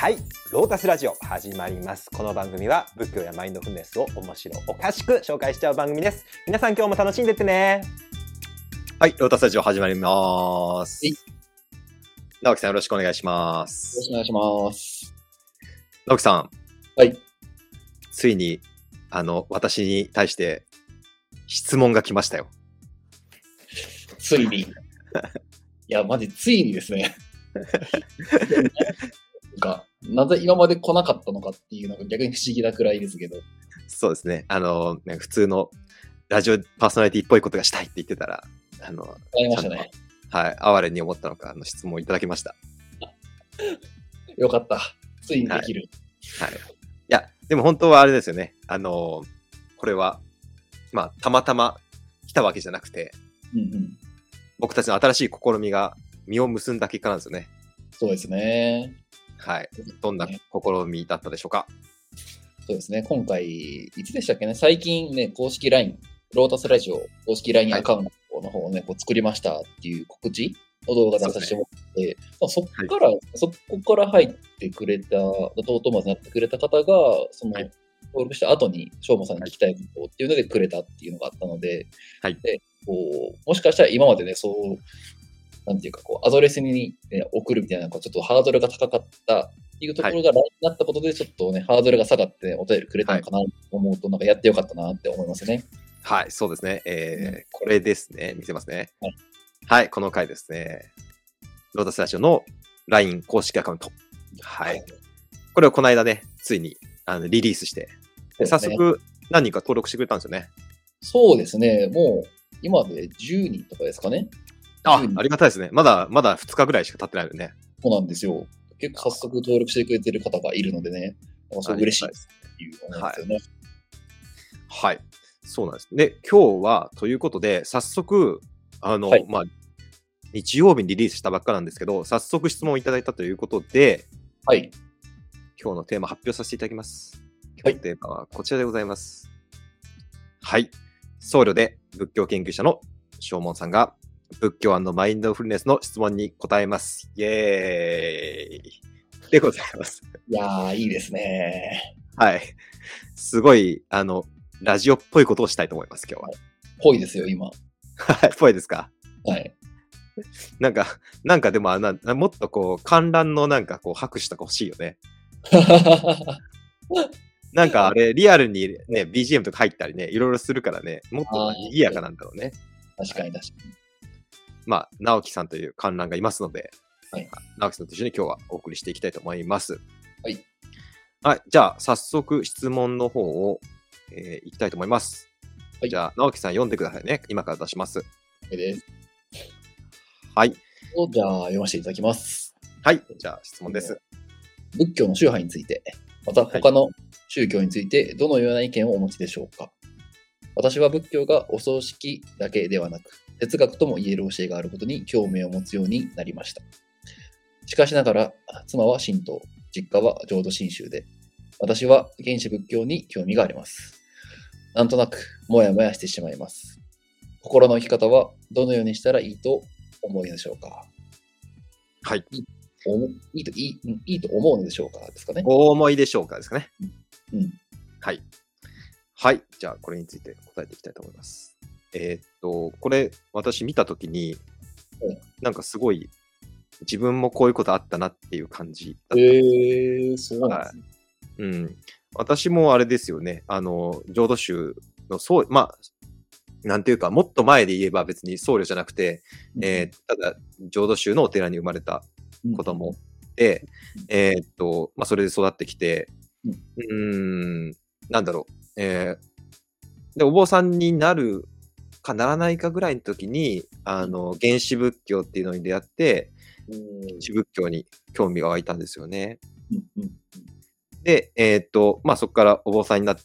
はい、ロータスラジオ始まります。この番組は仏教やマインドフルネスを面白おかしく紹介しちゃう番組です。皆さん今日も楽しんでってね。はい、ロータスラジオ始まります。はい直樹さんよろしくお願いしまよろすし。くお願いします。直樹さん、はい。ついに、あの、私に対して質問が来ましたよ。ついに。いや、マジついにですね。なぜ今まで来なかったのかっていうのが逆に不思議なくらいですけど。そうですね。あの、ね普通のラジオパーソナリティっぽいことがしたいって言ってたら、あの、ありましたね。はい、哀れに思ったのか、あの質問をいただきました。よかった。ついにできる。はい。いや、でも本当はあれですよね。あの、これは、まあ、たまたま来たわけじゃなくて、うんうん。僕たちの新しい試みが実を結んだ結果なんですよね。そうですね。はい。どんな試みだったでしょうか？そうですね。今回、いつでしたっけね？最近ね、公式 LINE、ロータスラジオ公式 LINE アカウントの方をね、こう作りましたっていう告知の動画出させてもらって、まあ、そこから、そこから入ってくれた、トートマズになってくれた方が、その、はい。登録した後に、しょうもさんに聞きたいことっていうのでくれたっていうのがあったので、はい。でこうもしかしたら今までね、そう、なんていうか、こう、アドレスに、ね、送るみたいな、こうちょっとハードルが高かったっていうところが LINE になったことで、ちょっとね、ハードルが下がって、お便りくれたのかなと思うと、なんかやってよかったなって思いますね。はい、そうですね。えーこれですね。見せますね。はい、はい、この回ですね。ロータスラジオの LINE 公式アカウント。はい。これをこの間ね、ついにあのリリースして、で早速何人か登録してくれたんですよね。そうですね、もう、今で10人とかですかね。あ10、人ありがたいですね。まだ、まだ2日ぐらいしか経ってないのでね。そうなんですよ。結構早速登録してくれてる方がいるのでね、なんかすごい嬉しいですっていうですよね。はい。そうなんです。で、今日は、ということで、早速、あの、はいまあ、日曜日にリリースしたばっかなんですけど、早速質問をいただいたということで、はい。今日のテーマ発表させていただきます。はい今日のテーマはこちらでございます。はい。僧侶で仏教研究者の正門さんが仏教マインドフルネスの質問に答えます。イエーイでございます。いやー、いいですね。はい。すごい、あの、ラジオっぽいことをしたいと思います、今日は。ぽいですよ、今。はい、ぽいですか？はい。なんか、なんかでもなもっとこう、観覧のなんかこう、拍手とか欲しいよね。なんかあれ、リアルにね、BGM とか入ったりね、いろいろするからね、もっと賑やかなんだろうね。確かに確かまあ、直樹さんという観覧がいますので、はい直樹さんと一緒に今日はお送りしていきたいと思います。はい。はい、じゃあ、早速質問の方を、えーいきたいと思います。はいじゃあ、直樹さん読んでくださいね。今から出します。に。です。はい。じゃあ、読ませていただきます。はい。じゃあ、質問です。仏教の宗派について、また他の宗教についてどのような意見をお持ちでしょうか私は仏教がお葬式だけではなく、哲学とも言える教えがあることに興味を持つようになりました。しかしながら、妻は神道、実家は浄土真宗で、私は原始仏教に興味があります。なんとなく、もやもやしてしまいます。心の生き方はどのようにしたらいいと思うのでしょうか？はい。おもいいといいうんいいと思うのでしょうかですかね？お思いでしょうかですかね。うん。はい。はい。じゃあ、これについて答えていきたいと思います。えーっと、これ、私見たときにうん、なんかすごい、自分もこういうことあったなっていう感じだった。えー、そうなんですね。うん。私もあれですよね。あの、浄土宗の、そう、まあ、なんていうか、もっと前で言えば別に僧侶じゃなくて、えーただ、浄土宗のお寺に生まれたうん子供で、えーっと、まあ、それで育ってきて、ううーん、なんだろう、えーで、お坊さんになるかならないかぐらいの時に、あの、原始仏教っていうのに出会って、原始仏教に興味が湧いたんですよね。うんうんで、えーっと、まあ、そこからお坊さんになっ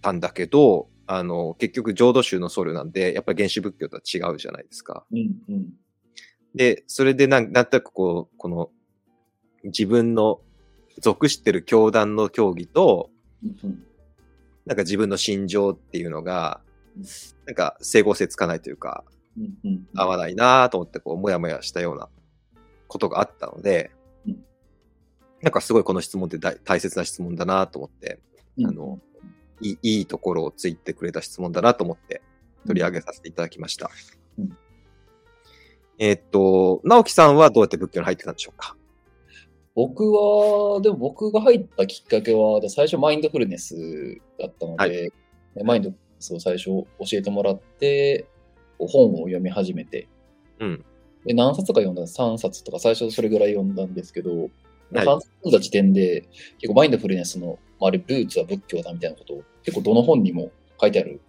たんだけど、あの、結局浄土宗の僧侶なんで、やっぱり原始仏教とは違うじゃないですか。うんうんで、それでなんなんとなくこう、この、自分の属してる教団の教義と、うんなんか自分の心情っていうのが、なんか整合性つかないというか、うんうん合わないなと思って、こう、もやもやしたようなことがあったのでうん、なんかすごいこの質問って大大切な質問だなと思って、うんあの、いいいいところをついてくれた質問だなと思って取り上げさせていただきました。うん。えーっと、直樹さんはどうやって仏教に入ってたんでしょうか？僕は、でも僕が入ったきっかけは、最初マインドフルネスだったので、はでマインドフルネスを最初教えてもらって、こう本を読み始めて、うん。で何冊か読んだ ?3 冊とか最初それぐらい読んだんですけど、はい3冊読んだ時点で、結構マインドフルネスの、まあ、あれ、ルーツは仏教だみたいなことを結構どの本にも書いてある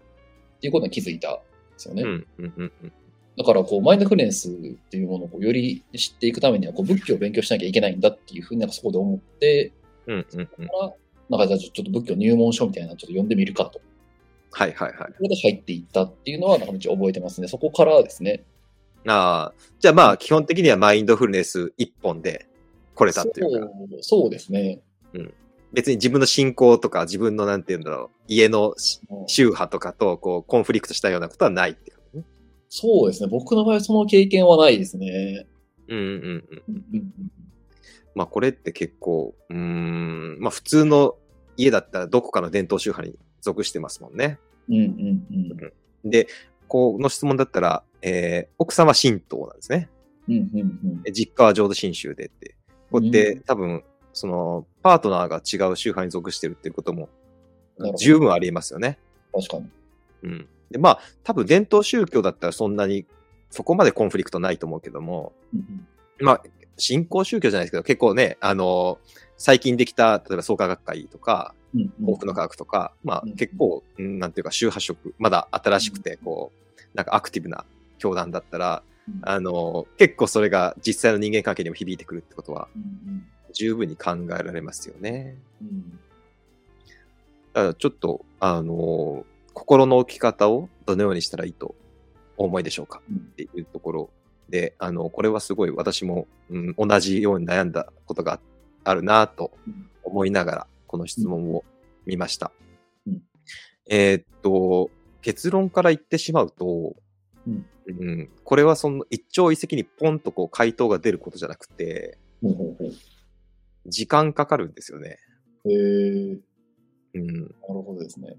っていうことに気づいたんですよね。うん。うん。うん。うんだから、こう、マインドフルネスっていうものをこうより知っていくためには、こう、仏教を勉強しなきゃいけないんだっていうふうになんかそこで思って、うん。うん。うん。なんかじゃあちょっと仏教入門書みたいなのちょっと読んでみるかと。はいはいはい。それで入っていったっていうのは、なんかめっちゃ覚えてますね。そこからですね。ああ、じゃあまあ基本的にはマインドフルネス一本で来れたっていうか、そうそうですね。別に自分の信仰とか自分のなんて言うんだろう、家の宗派とかとこうコンフリクトしたようなことはないっていうかね。そうですね。僕の場合はその経験はないですね。うんうんうん。うんうんまあこれって結構、うーん、まあ普通の家だったらどこかの伝統宗派に属してますもんね。うんうんうんで、この質問だったら、えー、奥さんは神道なんですね。うんうんうんで実家は浄土真宗でって。こうやって、うん多分、その、パートナーが違う宗派に属してるっていうことも十分ありえますよね。確かに。うん。で、まあ、多分伝統宗教だったらそんなに、そこまでコンフリクトないと思うけども、うんうんまあ、信仰宗教じゃないですけど、結構ね、あの、最近できた、例えば創価学会とか、幸福の科学とか、まあうん結構、うんなんていうか宗派色、まだ新しくて、こう、なんかアクティブな教団だったら、うん。あの、結構それが実際の人間関係にも響いてくるってことは、うん十分に考えられますよね。うん。だからちょっと、あの、心の置き方をどのようにしたらいいとお思いでしょうかうん。っていうところで、あの、これはすごい私も、うん、同じように悩んだことがあるなとうん。思いながら、この質問を見ました。うんえーっと、結論から言ってしまうと、うんうんこれはその一朝一夕にポンとこう回答が出ることじゃなくて、時間かかるんですよね。へえ、うん、なるほどですね。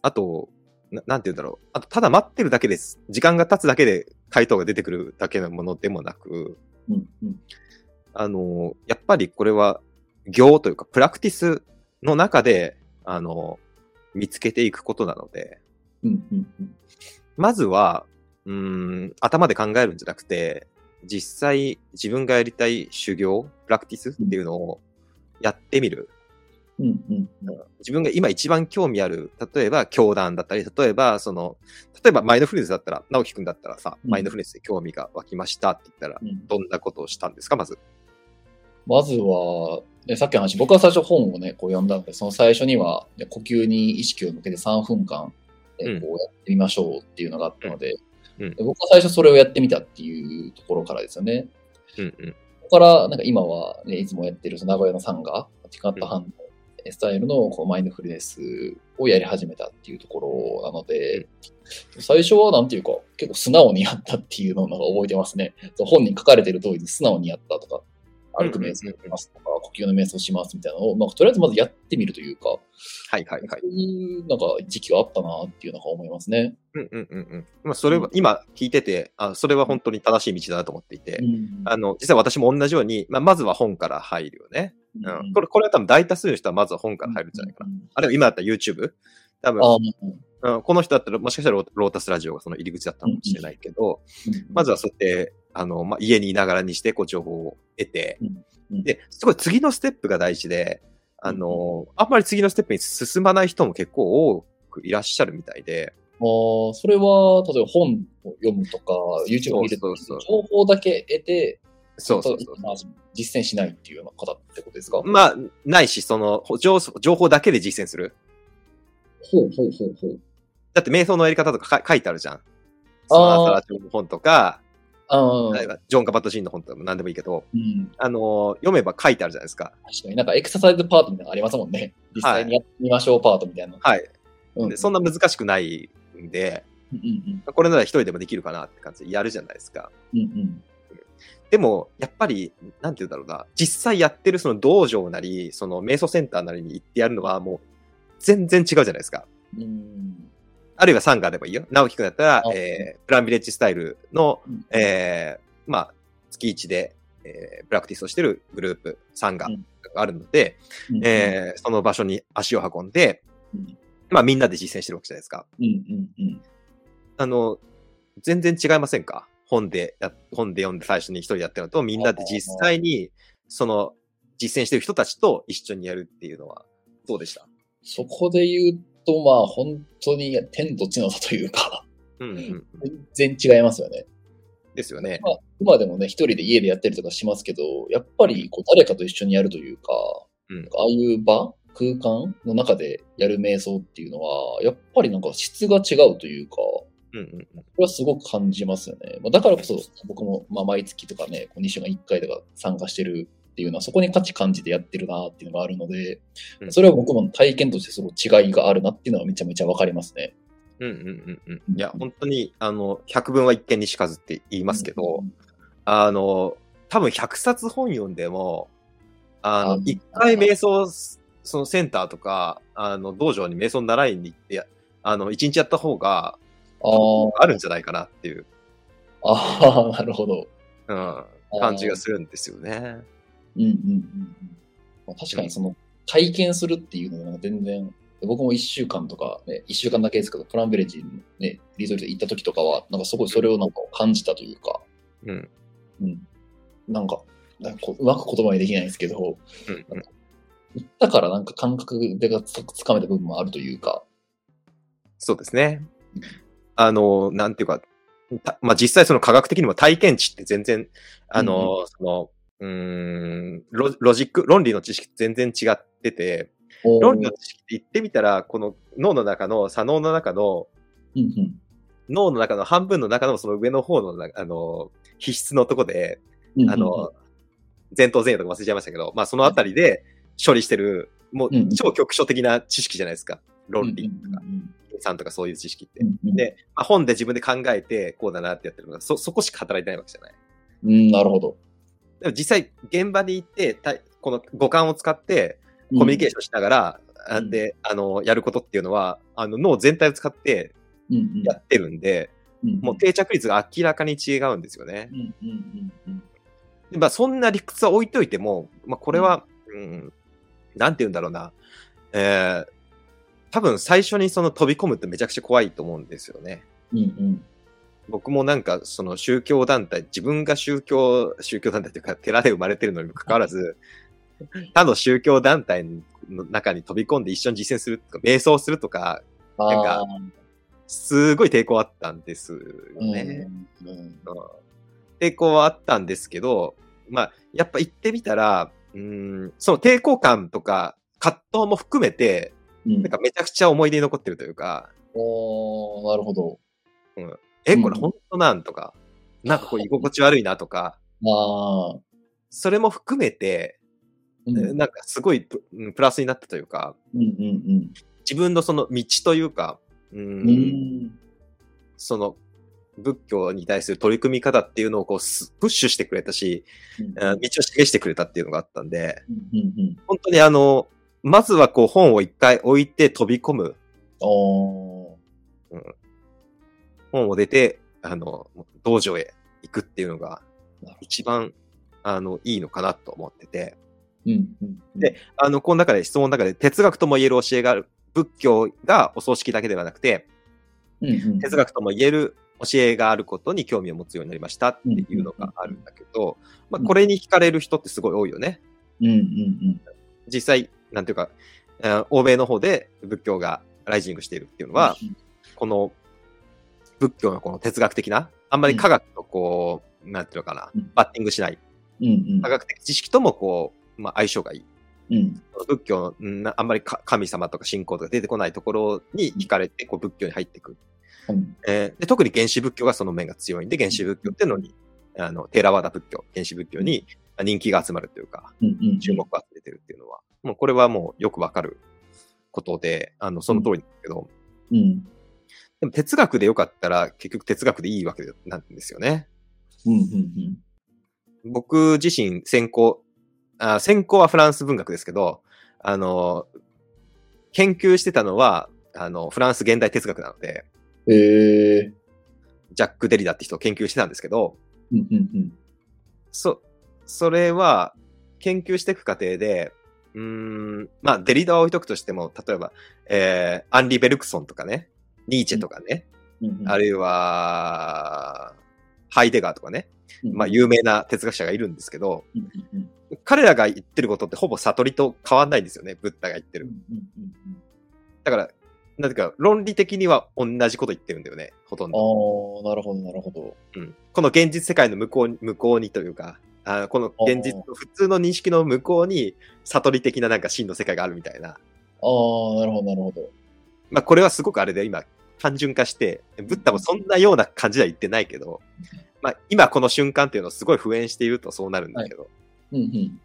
あと、ななんて言うんだろう。あと、ただ待ってるだけです。時間が経つだけで回答が出てくるだけのものでもなく、うんうんあの、やっぱりこれは行というか、プラクティスの中で、あの、見つけていくことなので、うんうんうん。まずは、うーん、頭で考えるんじゃなくて、実際自分がやりたい修行、プラクティスっていうのをやってみる。うんうん自分が今一番興味ある、例えば教団だったり、例えばその、例えばマインドフルネスだったら、直樹くんだったらさ、うん。マインドフルネスで興味が湧きましたって言ったら、うん。どんなことをしたんですか、まず？まずは、ね、さっきの話、僕は最初本をね、こう読んだので、その最初には、ね呼吸に意識を向けて3分間、ねうんこうやってみましょうっていうのがあったので、うん僕は最初それをやってみたっていうところからですよね。うんうん。ここから、なんか今は、ね、いつもやってるその名古屋のサンガ、ティカットハンド、スタイルのこうマインドフルネスをやり始めたっていうところなので、最初はなんていうか、結構素直にやったっていうのを覚えてますね。本に書かれてる通りに素直にやったとか、歩く瞑想しますとか、呼吸の瞑想しますみたいなのを、まあ、とりあえずまずやってみるというか、はいはいはいそ。ういうなんか時期があったなっていうのが思いますね。うんうんうんうん。まあ、それは、今聞いてて、あ、それは本当に正しい道だなと思っていて、うんあの、実際私も同じように、まあ、まずは本から入るよね。うん。これ、これは多分大多数の人はまずは本から入るんじゃないかな。うんあるいは今だったら YouTube? 多分、あうん、この人だったら、もしかしたらロータスラジオがその入り口だったかもしれないけど、まずはそうやって、あの、まあ、家にいながらにして、こう、情報を得て、うんあーそれは、例えば本を読むとか、YouTube を見ると情報だけ得て、そうそうそう。まあ実践しないっていうような方ってことですか、まあ、ないし、その、情情報だけで実践する。ほうほうほうほう。だって瞑想のやり方とかか書いてあるじゃん。そのアサラチ本とか、ジョン・カバット・ジンの本とかも何でもいいけど、うん。あの、読めば書いてあるじゃないですか。確かになんかエクササイズパートみたいなのありますもんね。実際にやってみましょうパートみたいな。はい。うんでそんな難しくないんで、うんうんこれなら一人でもできるかなって感じでやるじゃないですか。うんうんでも、やっぱり、なんて言うんだろうな、実際やってるその道場なり、その瞑想センターなりに行ってやるのはもう全然違うじゃないですか。うん。あるいはサンガーでもいいよ。直樹くんだったらあ、えー、プランビレッジスタイルの、うん。えー、まあ、月1で、えー、プラクティスをしてるグループ、サンガーうん。があるので、うん。えーその場所に足を運んで、うん。まあみんなで実践してるわけじゃないですか。うんうんうん。あの、全然違いませんか？本でや、本で読んで最初に一人でやってるのと、みんなで実際に、その、実践してる人たちと一緒にやるっていうのは、どうでした？そこで言うと、まあ、本当に天と地の差というか、うんうんうん。全然違いますよね。ですよね。まあ、今でもね、一人で家でやったりとかしますけど、やっぱりこう誰かと一緒にやるというか、うんああいう場、空間の中でやる瞑想っていうのは、やっぱりなんか質が違うというか、こうんうんうん。れはすごく感じますよね。まあ、だからこそ、僕もまあ毎月とかね、2週間1回とか参加してるっていうのは、そこに価値感じてやってるなっていうのがあるので、うんそれは僕も体験としてすごい違いがあるなっていうのはめちゃめちゃわかりますね。うんうんうんうん。いや、本当に、あの、百聞は一見にしかずって言いますけど、あの、多分100冊本読んでも、あのあ、一回瞑想、そのセンターとか、あの、道場に瞑想習いに行って、あの、一日やった方が、あるんじゃないかなっていう、あー、なるほど。うん、感じがするんですよね。うんうんうんうん。まあ、確かにその体験するっていうのが全然、僕も1週間とか、ね、1週間だけですけど、プランビレッジに、ね、リゾート行った時とかは、なんかすごいそれをなんか感じたというか、うん。うん、なんか、なんかこううまく言葉にできないんですけど、うん。うん行ったからなんか感覚でがつつかめた部分もあるというか、そうですね。あの、なんていうか、たまあ、実際その科学的にも体験値って全然、あの、その、うーんロ、ロジック、論理の知識全然違ってて、論理の知識って言ってみたら、この脳の中の、左脳の中の、うんうん脳の中の半分の中のその上の方のな、あの、皮質のとこで、うんうんあの、前頭前野とか忘れちゃいましたけど、まあそのあたりで処理してる、もううん超局所的な知識じゃないですか。論理とか、うんとかそういう知識ってう。んうんで、まあ、本で自分で考えて、こうだなってやってるのが、そ、そこしか働いてないわけじゃない。うん、なるほど。でも実際、現場に行って、たこの五感を使って、コミュニケーションしながら、あうんで、あの、やることっていうのは、あの、脳全体を使ってやってるんで、うんもう定着率が明らかに違うんですよねう。んうんうんうんでまあ、そんな理屈は置いといても、まあ、これは、うん、なんて言うんだろうな。えー、多分最初にその飛び込むってめちゃくちゃ怖いと思うんですよね。うんうん僕もなんかその宗教団体、自分が宗教、宗教団体というか寺で生まれてるのにもかかわらず、他の宗教団体の中に飛び込んで一緒に実践するとか、瞑想するとか、なんかすごい抵抗あったんですようんね。うん。うん。抵抗はあったんですけど、まあ、やっぱ行ってみたら、うーん、その抵抗感とか葛藤も含めて、うん。なんかめちゃくちゃ思い出に残ってるというか、おーなるほど。え、うんこれ本当なんとか、なんかこう居心地悪いなとか、ああ。それも含めて、うん。えなんかすごいプラスになったというか、うんうん自分のその道というか、うん。うん。その仏教に対する取り組み方っていうのをこうすプッシュしてくれたし、うんあ道を示してくれたっていうのがあったんで、うんうん。本当にあの、まずはこう本を一回置いて飛び込む、おー本を出て、あの、道場へ行くっていうのが一番、あの、いいのかなと思ってて、どうんうんうん。であの、この中で、質問の中で哲学とも言える教えがある、仏教がお葬式だけではなくて、うんうん、哲学とも言える教えがあることに興味を持つようになりましたっていうのがあるんだけど、まあ、これに惹かれる人ってすごい多いよね。うんうんうん。実際、なんていうか、欧米の方で仏教がライジングしているっていうのは、この仏教のこの哲学的な、あんまり科学とこう、なんていうのかなうん、バッティングしない、うんうん。科学的知識ともこう、まあ、相性がいい。うん。仏教のあんまりか神様とか信仰とか出てこないところに惹かれて、こう仏教に入っていく。うん。えーで特に原始仏教がその面が強いんで、原始仏教っていうのに、あの、テーラワダ仏教、原始仏教に人気が集まるというか、うんうん注目を集めてるっていうのは、もうこれはもうよくわかることで、あの、その通りですけど、うんでも哲学でよかったら結局哲学でいいわけなんですよね。うんうん僕自身専攻、あ専攻はフランス文学ですけど、あの、研究してたのは、あの、フランス現代哲学なので、へえ。ジャック・デリダって人を研究してたんですけど、うんうんうん。そ、それは、研究していく過程で、うーん、まあ、デリダは置いとくとしても、例えば、えー、アンリ・ベルクソンとかね、ニーチェとかね、うんうんあるいは、ハイデガーとかね、うんまあ、有名な哲学者がいるんですけど、彼らが言ってることってほぼ悟りと変わんないんですよね、ブッダが言ってる。だから、なんていうか、論理的には同じこと言ってるんだよね、ほとんど。ああ、なるほど、なるほど。うん、この現実世界の向こうに、向こうにというか、あこの現実の普通の認識の向こうに悟り的ななんか真の世界があるみたいな。ああ、なるほど、なるほど。まあこれはすごくあれで今単純化して、ブッダもそんなような感じでは言ってないけど、まあ今この瞬間っていうのをすごい普遍しているとそうなるんだけど、うんうん。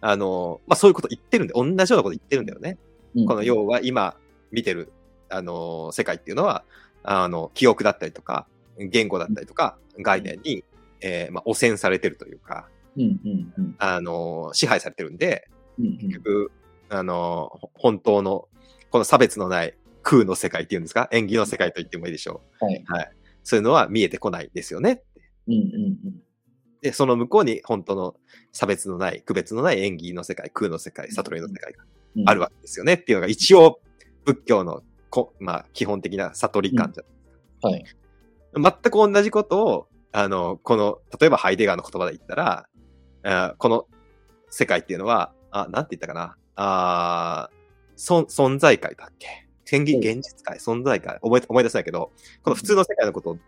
あの、まあそういうこと言ってるんで、同じようなこと言ってるんだよね。うん。この要は今見てる、あの、世界っていうのは、あの、記憶だったりとか、言語だったりとか、概念に、えーまあ、汚染されてるというか、うんうんうん。あの、支配されてるんで、うんうん。結局、あの、ほ本当の、この差別のない空の世界っていうんですか？演技の世界と言ってもいいでしょはい。う。はい。そういうのは見えてこないですよね。うんうんで、その向こうに本当の差別のない、区別のない演技の世界、空の世界、悟りの世界がうん。あるわけですよねっていうのが一応仏教のこ、まあ、基本的な悟り感じゃ、はい。全く同じことを、あの、この、例えばハイデガーの言葉で言ったら、あーこの世界っていうのは、あ、なんて言ったかな？あー存存在界だっけ？現実界、存在界、思い思い出せないけど、この普通の世界のことを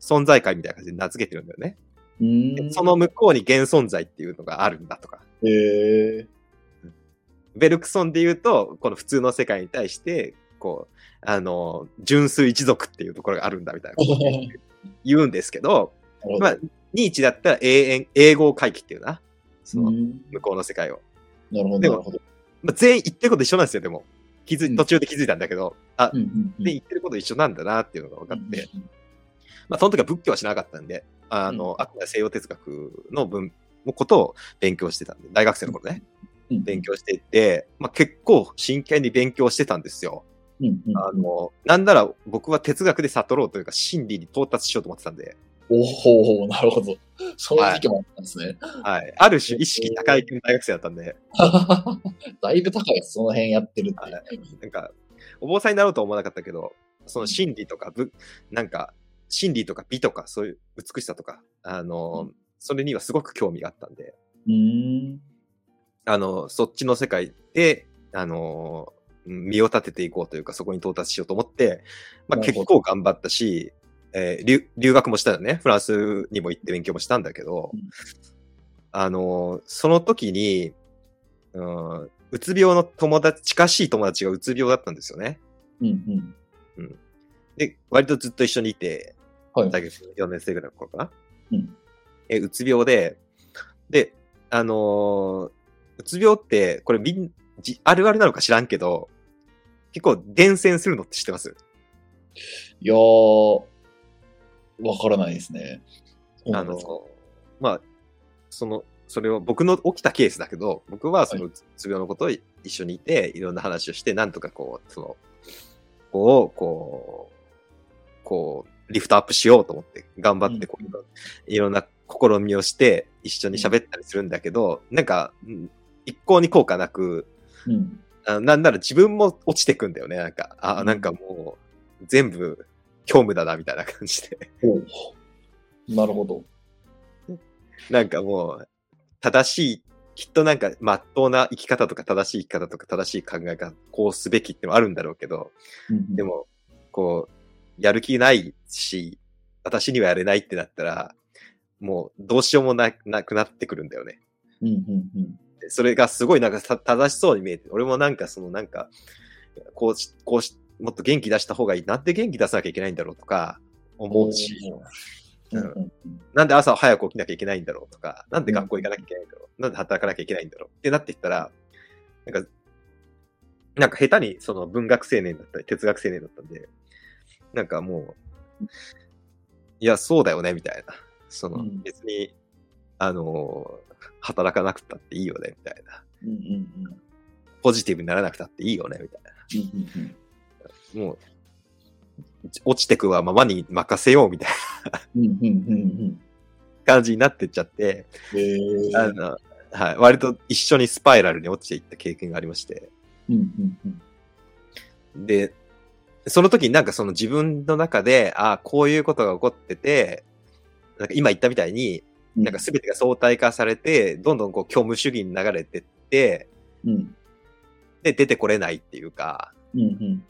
存在界みたいな感じで名付けてるんだよね。その向こうに現存在っていうのがあるんだとか。へえ。ベルクソンで言うと、この普通の世界に対して、こう、あの、純粋一族っていうところがあるんだみたいなことを 言うんですけど、まあ、ニーチだったら永遠、英語回帰っていうな。そのうん向こうの世界を。なるほど、なるほど。まあ、全員言ってること一緒なんですよ、でも。気づ途中で気づいたんだけど、あ、うんうんうん。で言ってること一緒なんだなっていうのが分かって、うんまあ、その時は仏教は知らなかったんで、あの、うん。あくまで西洋哲学の文、のことを勉強してたんで、大学生の頃ね、うん勉強していて、まあ、結構真剣に勉強してたんですよ。うんうん。あの、なんなら僕は哲学で悟ろうというか真理に到達しようと思ってたんで、おおなるほど。そういう時期もあったんですね。はい。ある種意識高い系の大学生だったんで、だいぶ高いです、その辺やってるって。はいなんか、お坊さんになろうとは思わなかったけど、その真理とか、ぶなんか、真理とか美とか、そういう美しさとか、あの、それにはすごく興味があったんで、うーん。あの、そっちの世界で、あの、うん身を立てていこうというか、そこに到達しようと思って、まあ結構頑張ったし、えー留留学もしたよね。フランスにも行って勉強もしたんだけど、うんあの、その時に、うん、うつ病の友達、近しい友達がうつ病だったんですよね。うんうん。で、割とずっと一緒にいて、はい。大学4年生ぐらいの頃かな。うんえ、うつ病で、で、あのーうつ病って、これみん、じあるあるなのか知らんけど、結構伝染するのって知ってます？いやー、わからないですね。あの、まあ、その、それを僕の起きたケースだけど、僕はそのうつ病のことを一緒にいて、いろんな話をして、なんとかこう、その、こう、こう、こう、リフトアップしようと思って、頑張ってこう、うんいろんな試みをして、一緒に喋ったりするんだけど、なんか、うん一向に効果なく、うん。あなんなら自分も落ちてくんだよね、なんか。あ、うんなんかもう、全部、虚無だな、みたいな感じで。なるほど。なんかもう、正しい、きっとなんか、まっとうな生き方とか正しい生き方とか正しい考え方、こうすべきってのはあるんだろうけど、でも、も、こう、やる気ないし、私にはやれないってなったら、もう、どうしようもななくなってくるんだよね。うんうんうん。でそれがすごいなんかた正しそうに見えて、俺もなんかそのなんか、こうし、こうし、もっと元気出した方がいい。なんで元気出さなきゃいけないんだろうとか思うし、うんうんうんなんで朝早く起きなきゃいけないんだろうとか、なんで学校行かなきゃいけないんだろう、なんで働かなきゃいけないんだろうってなっていったら、なんか、なんか下手にその文学青年だったり哲学青年だったんで、なんかもう、いや、そうだよね、みたいな。そのうん別に、あのー働かなくたっていいよね、みたいな。うんうんうん。ポジティブにならなくたっていいよね、みたいうんうんな。もう、落ちてくはままに任せよう、みたいな。感じになってっちゃって、あの、はい、割と一緒にスパイラルに落ちていった経験がありまして。で、その時になんかその自分の中で、ああ、こういうことが起こってて、なんか今言ったみたいに、なんか全てが相対化されて、どんどんこう虚無主義に流れてって、うん。で、出てこれないっていうか、うんうん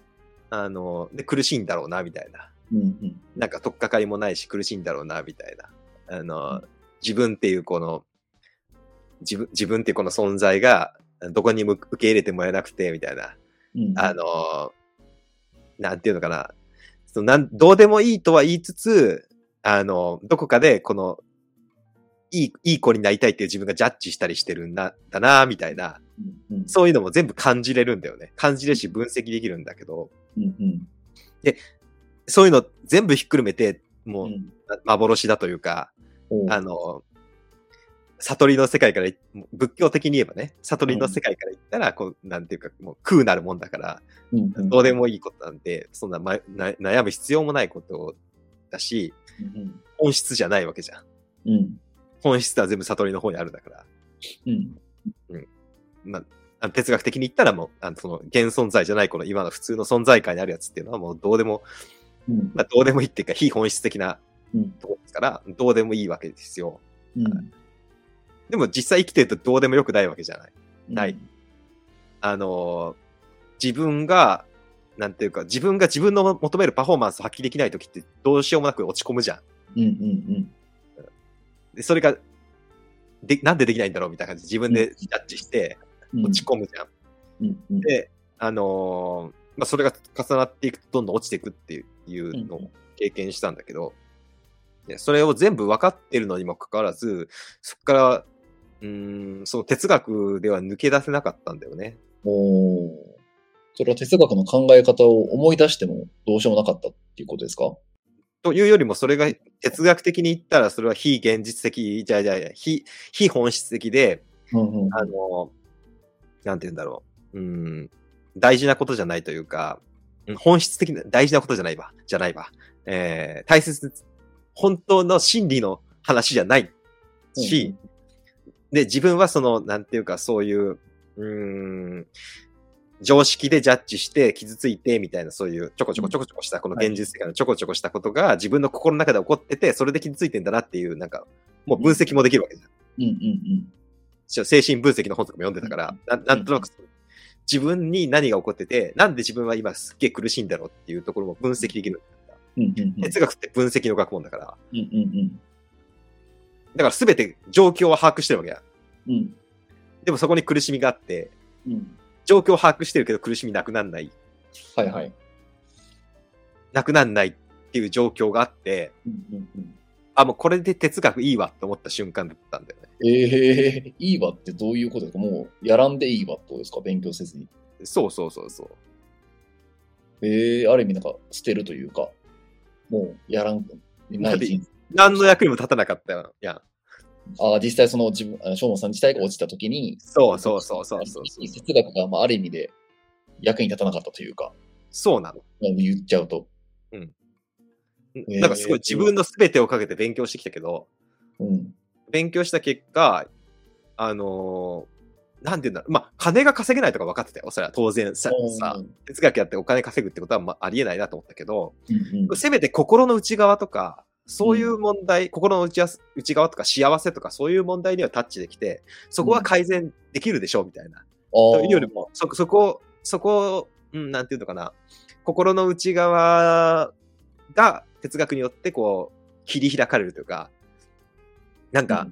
あの、で、苦しいんだろうな、みたいな。うんうんなんか、とっかかりもないし、苦しいんだろうな、みたいな。あの、自分っていうこの、自分、自分っていうこの存在が、どこにも受け入れてもらえなくて、みたいな。うんあの、なんていうのかな。そのなんどうでもいいとは言いつつ、あの、どこかで、この、いい、いい子になりたいっていう自分がジャッジしたりしてるんだ、だな、みたいな。うんうんそういうのも全部感じれるんだよね。感じれるし、分析できるんだけど、うんうん。そういうの全部ひっくるめて、もう、うん。幻だというか、おう。あの、悟りの世界から、仏教的に言えばね、悟りの世界から言ったら、こう、なんていうか、もう空なるもんだから、うんうん。どうでもいいことなんで、そんな、ま、な悩む必要もないことだし、うん本質じゃないわけじゃん。うん。本質は全部悟りの方にあるんだから。うん。まあ、あの哲学的に言ったらもう、あのその現存在じゃないこの今の普通の存在界にあるやつっていうのはもうどうでも、うん。まあどうでもいいっていうか非本質的なうん。ところですから、どうでもいいわけですよ。うん。でも実際生きてるとどうでもよくないわけじゃない。うん。ない。あのー自分が、なんていうか、自分が自分の求めるパフォーマンスを発揮できないときってどうしようもなく落ち込むじゃん。うんうんで、それが、で、なんでできないんだろうみたいな感じで自分でジャッジしてうん落ち込むじゃん。うんうん。で、あのーまあ、それが重なっていくとどんどん落ちていくっていうのを経験したんだけど、でそれを全部分かってるのにもかかわらず、そこから、うーん、その哲学では抜け出せなかったんだよね。おー。それは哲学の考え方を思い出してもどうしようもなかったっていうことですか？というよりも、それが哲学的に言ったら、それは非現実的、じゃあじゃあ非、非本質的で、うんうん。あの、なんて言うんだろう。うん、大事なことじゃないというか、うん本質的な、大事なことじゃないわ。じゃないわ。えー、大切、本当の真理の話じゃないし、で、自分はその、なんていうか、そういう、うーん、常識でジャッジして傷ついてみたいなそういうちょこちょこちょこちょこしたこの現実世界のちょこちょこしたことが自分の心の中で起こっててそれで傷ついてんだなっていうなんかもう分析もできるわけじゃん。うんうん精神分析の本とかも読んでたから、ななんとなく自分に何が起こってて、なんで自分は今すっげえ苦しいんだろうっていうところも分析できる。うんうんうん哲学って分析の学問だから、うんうんだから全て状況を把握してるわけや。うんでもそこに苦しみがあって、うん状況を把握してるけど苦しみなくなんない。はいはい。なくなんないっていう状況があって、うんうんうんあ、もうこれで哲学いいわって思った瞬間だったんだよね。ええいいわってどういうことですか？もうやらんでいいわってことですか？勉強せずに。そうそうそうそう。ええある意味なんか捨てるというか、もうやらん、ない人生何の役にも立たなかったよ。いや、ああ、実際その自分、あの、正門さん自体が落ちた時に、そうそうそうそうそうそう。哲学が、まあ、ある意味で役に立たなかったというか、そうなの。まあ言っちゃうと。ーなんかすごい自分の全てをかけて勉強してきたけど、うん。勉強した結果、あのーなんて言うんだろう。まあ、金が稼げないとか分かってたよ。それは当然さ、さ哲学やってお金稼ぐってことはまあありえないなと思ったけど、うんうんせめて心の内側とか、そういう問題、心の内わ内側とか幸せとかそういう問題にはタッチできて、そこは改善できるでしょうみたいな。というよりも、そ、そこ、そこ、うん、なんていうのかな。心の内側が哲学によってこう、切り開かれるというか、なんか、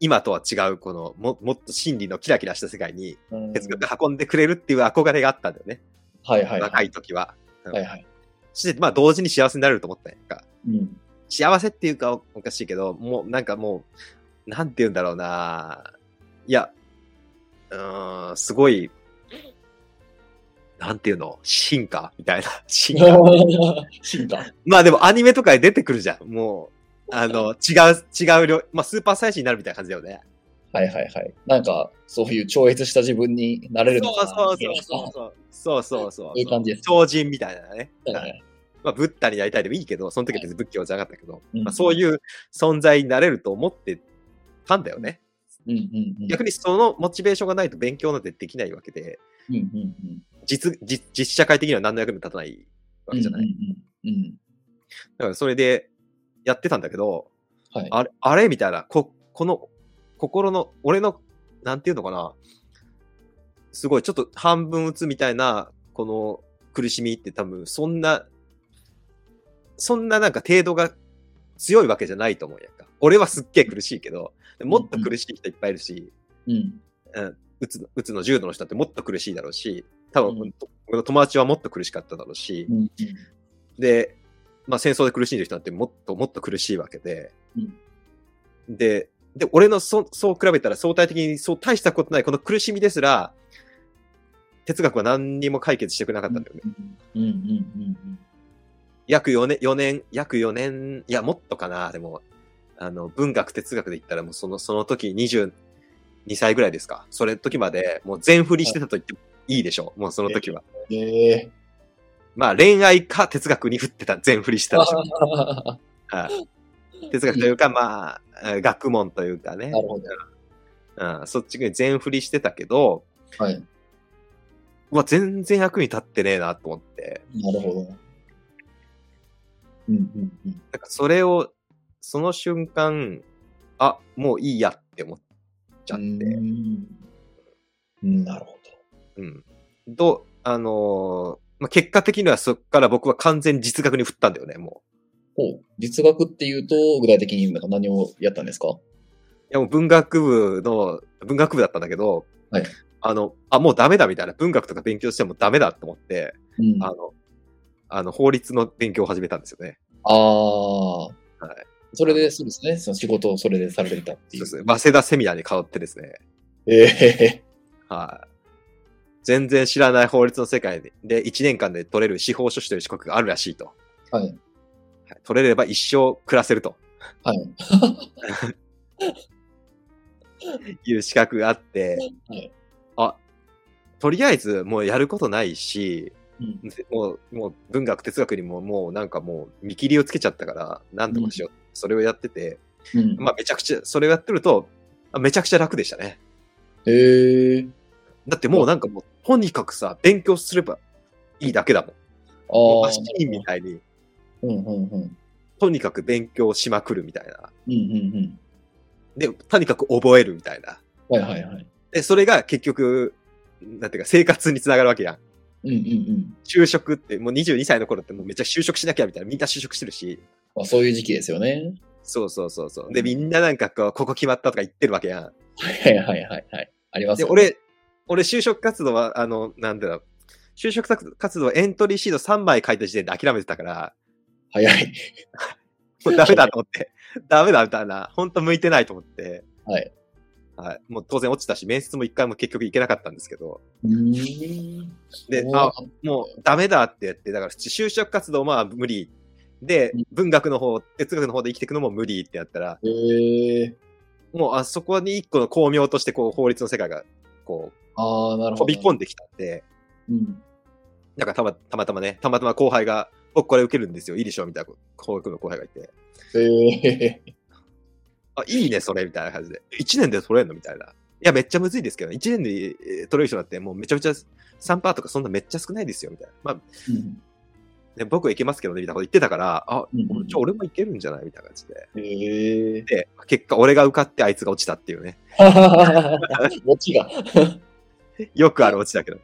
今とは違う、この、も、もっと真理のキラキラした世界にうん哲学が運んでくれるっていう憧れがあったんだよね。はいはい。若い時は。はいはい。そして、まあ、同時に幸せになれると思ったんやんか。うん。幸せっていうかおかしいけど、もうなんかもう、なんて言うんだろうな。いや、うーん、すごい、なんていうの？進化？みたいな。進化。進化。まあでもアニメとかで出てくるじゃん。もう、あの、違う、違う量、まあ、スーパーサイヤ人になるみたいな感じだよね。はいはいはい。なんか、そういう超越した自分になれるのかなそうそうそうそう。そうそうそう。そういう感じです超人みたいなね。はいはいまあ、ブッダになりたいでもいいけど、その時は別に仏教じゃなかったけど、うんまあ、そういう存在になれると思ってたんだよね。うんうんうん。逆にそのモチベーションがないと勉強なんてできないわけで、うんうんうん。実、実実社会的には何の役にも立たないわけじゃない。うんうんうん。だからそれでやってたんだけど、はい。あれ、あれみたいな、こ、この、心の、俺の、なんていうのかな、すごい、ちょっと半分打つみたいな、この苦しみって多分、そんな、そんななんか程度が強いわけじゃないと思うやんか。俺はすっげえ苦しいけど、もっと苦しい人いっぱいいるし、うん。うん、打つの、打つの重度の人だってもっと苦しいだろうし、多分、うん。友達はもっと苦しかっただろうし、うんで、まあ戦争で苦しんでる人なんてもっともっと苦しいわけで、で、で、俺のそそう比べたら相対的にそう大したことないこの苦しみですら、哲学は何にも解決してくれなかったんだよね。うん。うん。うん。約4年、4年、約4年、いや、もっとかな、でも、あの、文学、哲学で言ったらもうその、その時22歳ぐらいですか？それ時までもう全振りしてたと言ってもいいでしょう。もうその時は。うん。ええ。まあ恋愛か哲学に振ってた、全振りしてたでしょ。はい哲学というか、まあ、学問というかね。なるほど。うん、そっちに全振りしてたけど、はい。うわ、全然役に立ってねえなと思って。なるほど。うんうんうん。かそれを、その瞬間、あ、もういいやって思っちゃって。なるほうん。と、あのーまあ、結果的にはそっから僕は完全に実学に振ったんだよね、もど。ほう。実学っていうと、具体的になんか何をやったんですか？う。いや、もう文学部の、文学部だったんだけど、はいあの、あ、もうダメだみたいな、文学とか勉強してもダメだと思って、うん。あの、あの、法律の勉強を始めたんですよね。ああ。はい。それで、そうですね。その仕事をそれでされていたっていう。そうですね。早稲田セミナーに通ってですね。ええはい。全然知らない法律の世界で、で、1年間で取れる司法書士という資格があるらしいと。はい。はい取れれば一生暮らせるとはい。いう資格があって、はい。あ、とりあえずもうやることないし、うん。もう、もう文学哲学にももうなんかもう見切りをつけちゃったから、なんとかしよう。それをやってて、うん。まあめちゃくちゃ、それをやってると、あめちゃくちゃ楽でしたね。ええだってもうなんかもう、とにかくさ、勉強すればいいだけだもん。ああマシーンみたいに、うんうんうん。とにかく勉強しまくるみたいな。うんうんうん。で、とにかく覚えるみたいな。はいはいはい。で、それが結局、なんていうか生活につながるわけやん。うんうんうん。就職って、もう22歳の頃ってもうめっちゃ就職しなきゃみたいな、みんな就職してるし。まあそういう時期ですよね。そうそうそうそう。で、みんななんかこう、ここ決まったとか言ってるわけやん。はいはいはいはい。ありますね。俺、俺就職活動は、あの、なんだろう。就職活動はエントリーシード3枚書いた時点で諦めてたから、早い。もうダメだと思って、ダメだみたいな、本当向いてないと思って、はい。はい。もう当然落ちたし、面接も一回も結局行けなかったんですけど。で、あ、もうダメだって言って、だから就職活動まあ無理。でうん、文学の方、哲学の方で生きていくのも無理ってやったら、もうあそこに一個の巧妙としてこう法律の世界がこああ、なうるほど。飛び込んできたんで、うん。なんかたまたまたまね、たまたま後輩が、僕これ受けるんですよ、いいでしょみたいな、教育の後輩がいて、へえあ、いいね、それ、みたいな感じで。1年で取れんのみたいな。いや、めっちゃむずいですけど、1年でえー取れる人だって、もうめちゃめちゃ3パーとかそんなめっちゃ少ないですよ、みたいな。まあ、うんね、僕はいけますけどね、みたいなこと言ってたから、あ、うん俺ちょ俺もいけるんじゃない？みたいな感じで。へえ。で、結果、俺が受かってあいつが落ちたっていうね。オチが。よくある落ちだけど。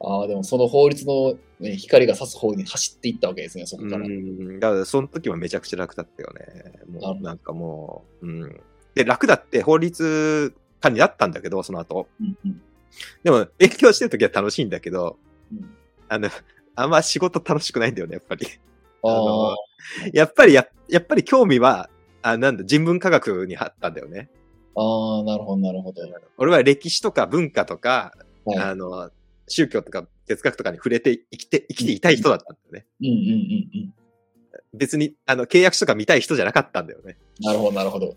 ああ、でもその法律の、ね、光が差す方に走っていったわけですね、そこうから。ん。だから、その時はめちゃくちゃ楽だったよね。もう、なんかもう、うん。で、楽だって法律家になったんだけど、その後。うんうんでも、勉強してる時は楽しいんだけど、うんあの、あんま仕事楽しくないんだよね、やっぱり。あやっぱりや、やっぱり興味は、あ、なんだ、人文科学にあったんだよね。ああ、なるほど、なるほど。俺は歴史とか文化とか、はい。あの、宗教とか哲学とかに触れて生きて、生きていたい人だったんだよね。うんうんうん別に、あの、契約書とか見たい人じゃなかったんだよね。なるほど、なるほど。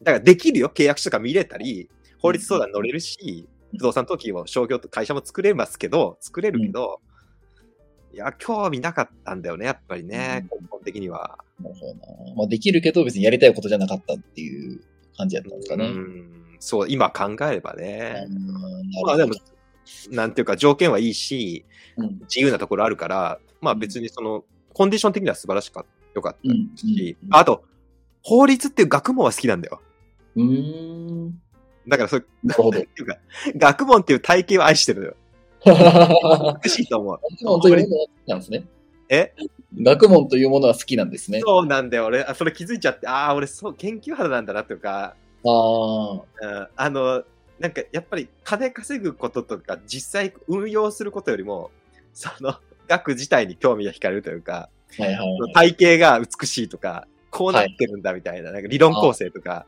だからできるよ、契約書とか見れたり、法律相談乗れるし、うん不動産登記も商業と会社も作れますけど、作れるけど、いや、興味なかったんだよね、やっぱりね、うん根本的には。なるほどな。まあ、できるけど別にやりたいことじゃなかったっていう感じやったんですかね。うん、そう、今考えればね。うんまあでも、なんていうか、条件はいいし、うん自由なところあるから、まあ別にその、コンディション的には素晴らしかった、よかったうん。し、うんあと、法律っていう学問は好きなんだよ。うーん。だからそれ、なるほど ていうか、学問っていう体系を愛してるのよ。学美しいと思う。問というものは好きなんですね。え？学問というものは好きなんですね。そうなんだよ。俺、あそれ気づいちゃって、ああ、俺、そう、研究肌なんだなとか、ああ。うん、あの、なんか、やっぱり、金稼ぐこととか、実際運用することよりも、その、学自体に興味が惹かれるというか、はいはいはい。体型が美しいとか、こうなってるんだみたいな、なんか理論構成とか、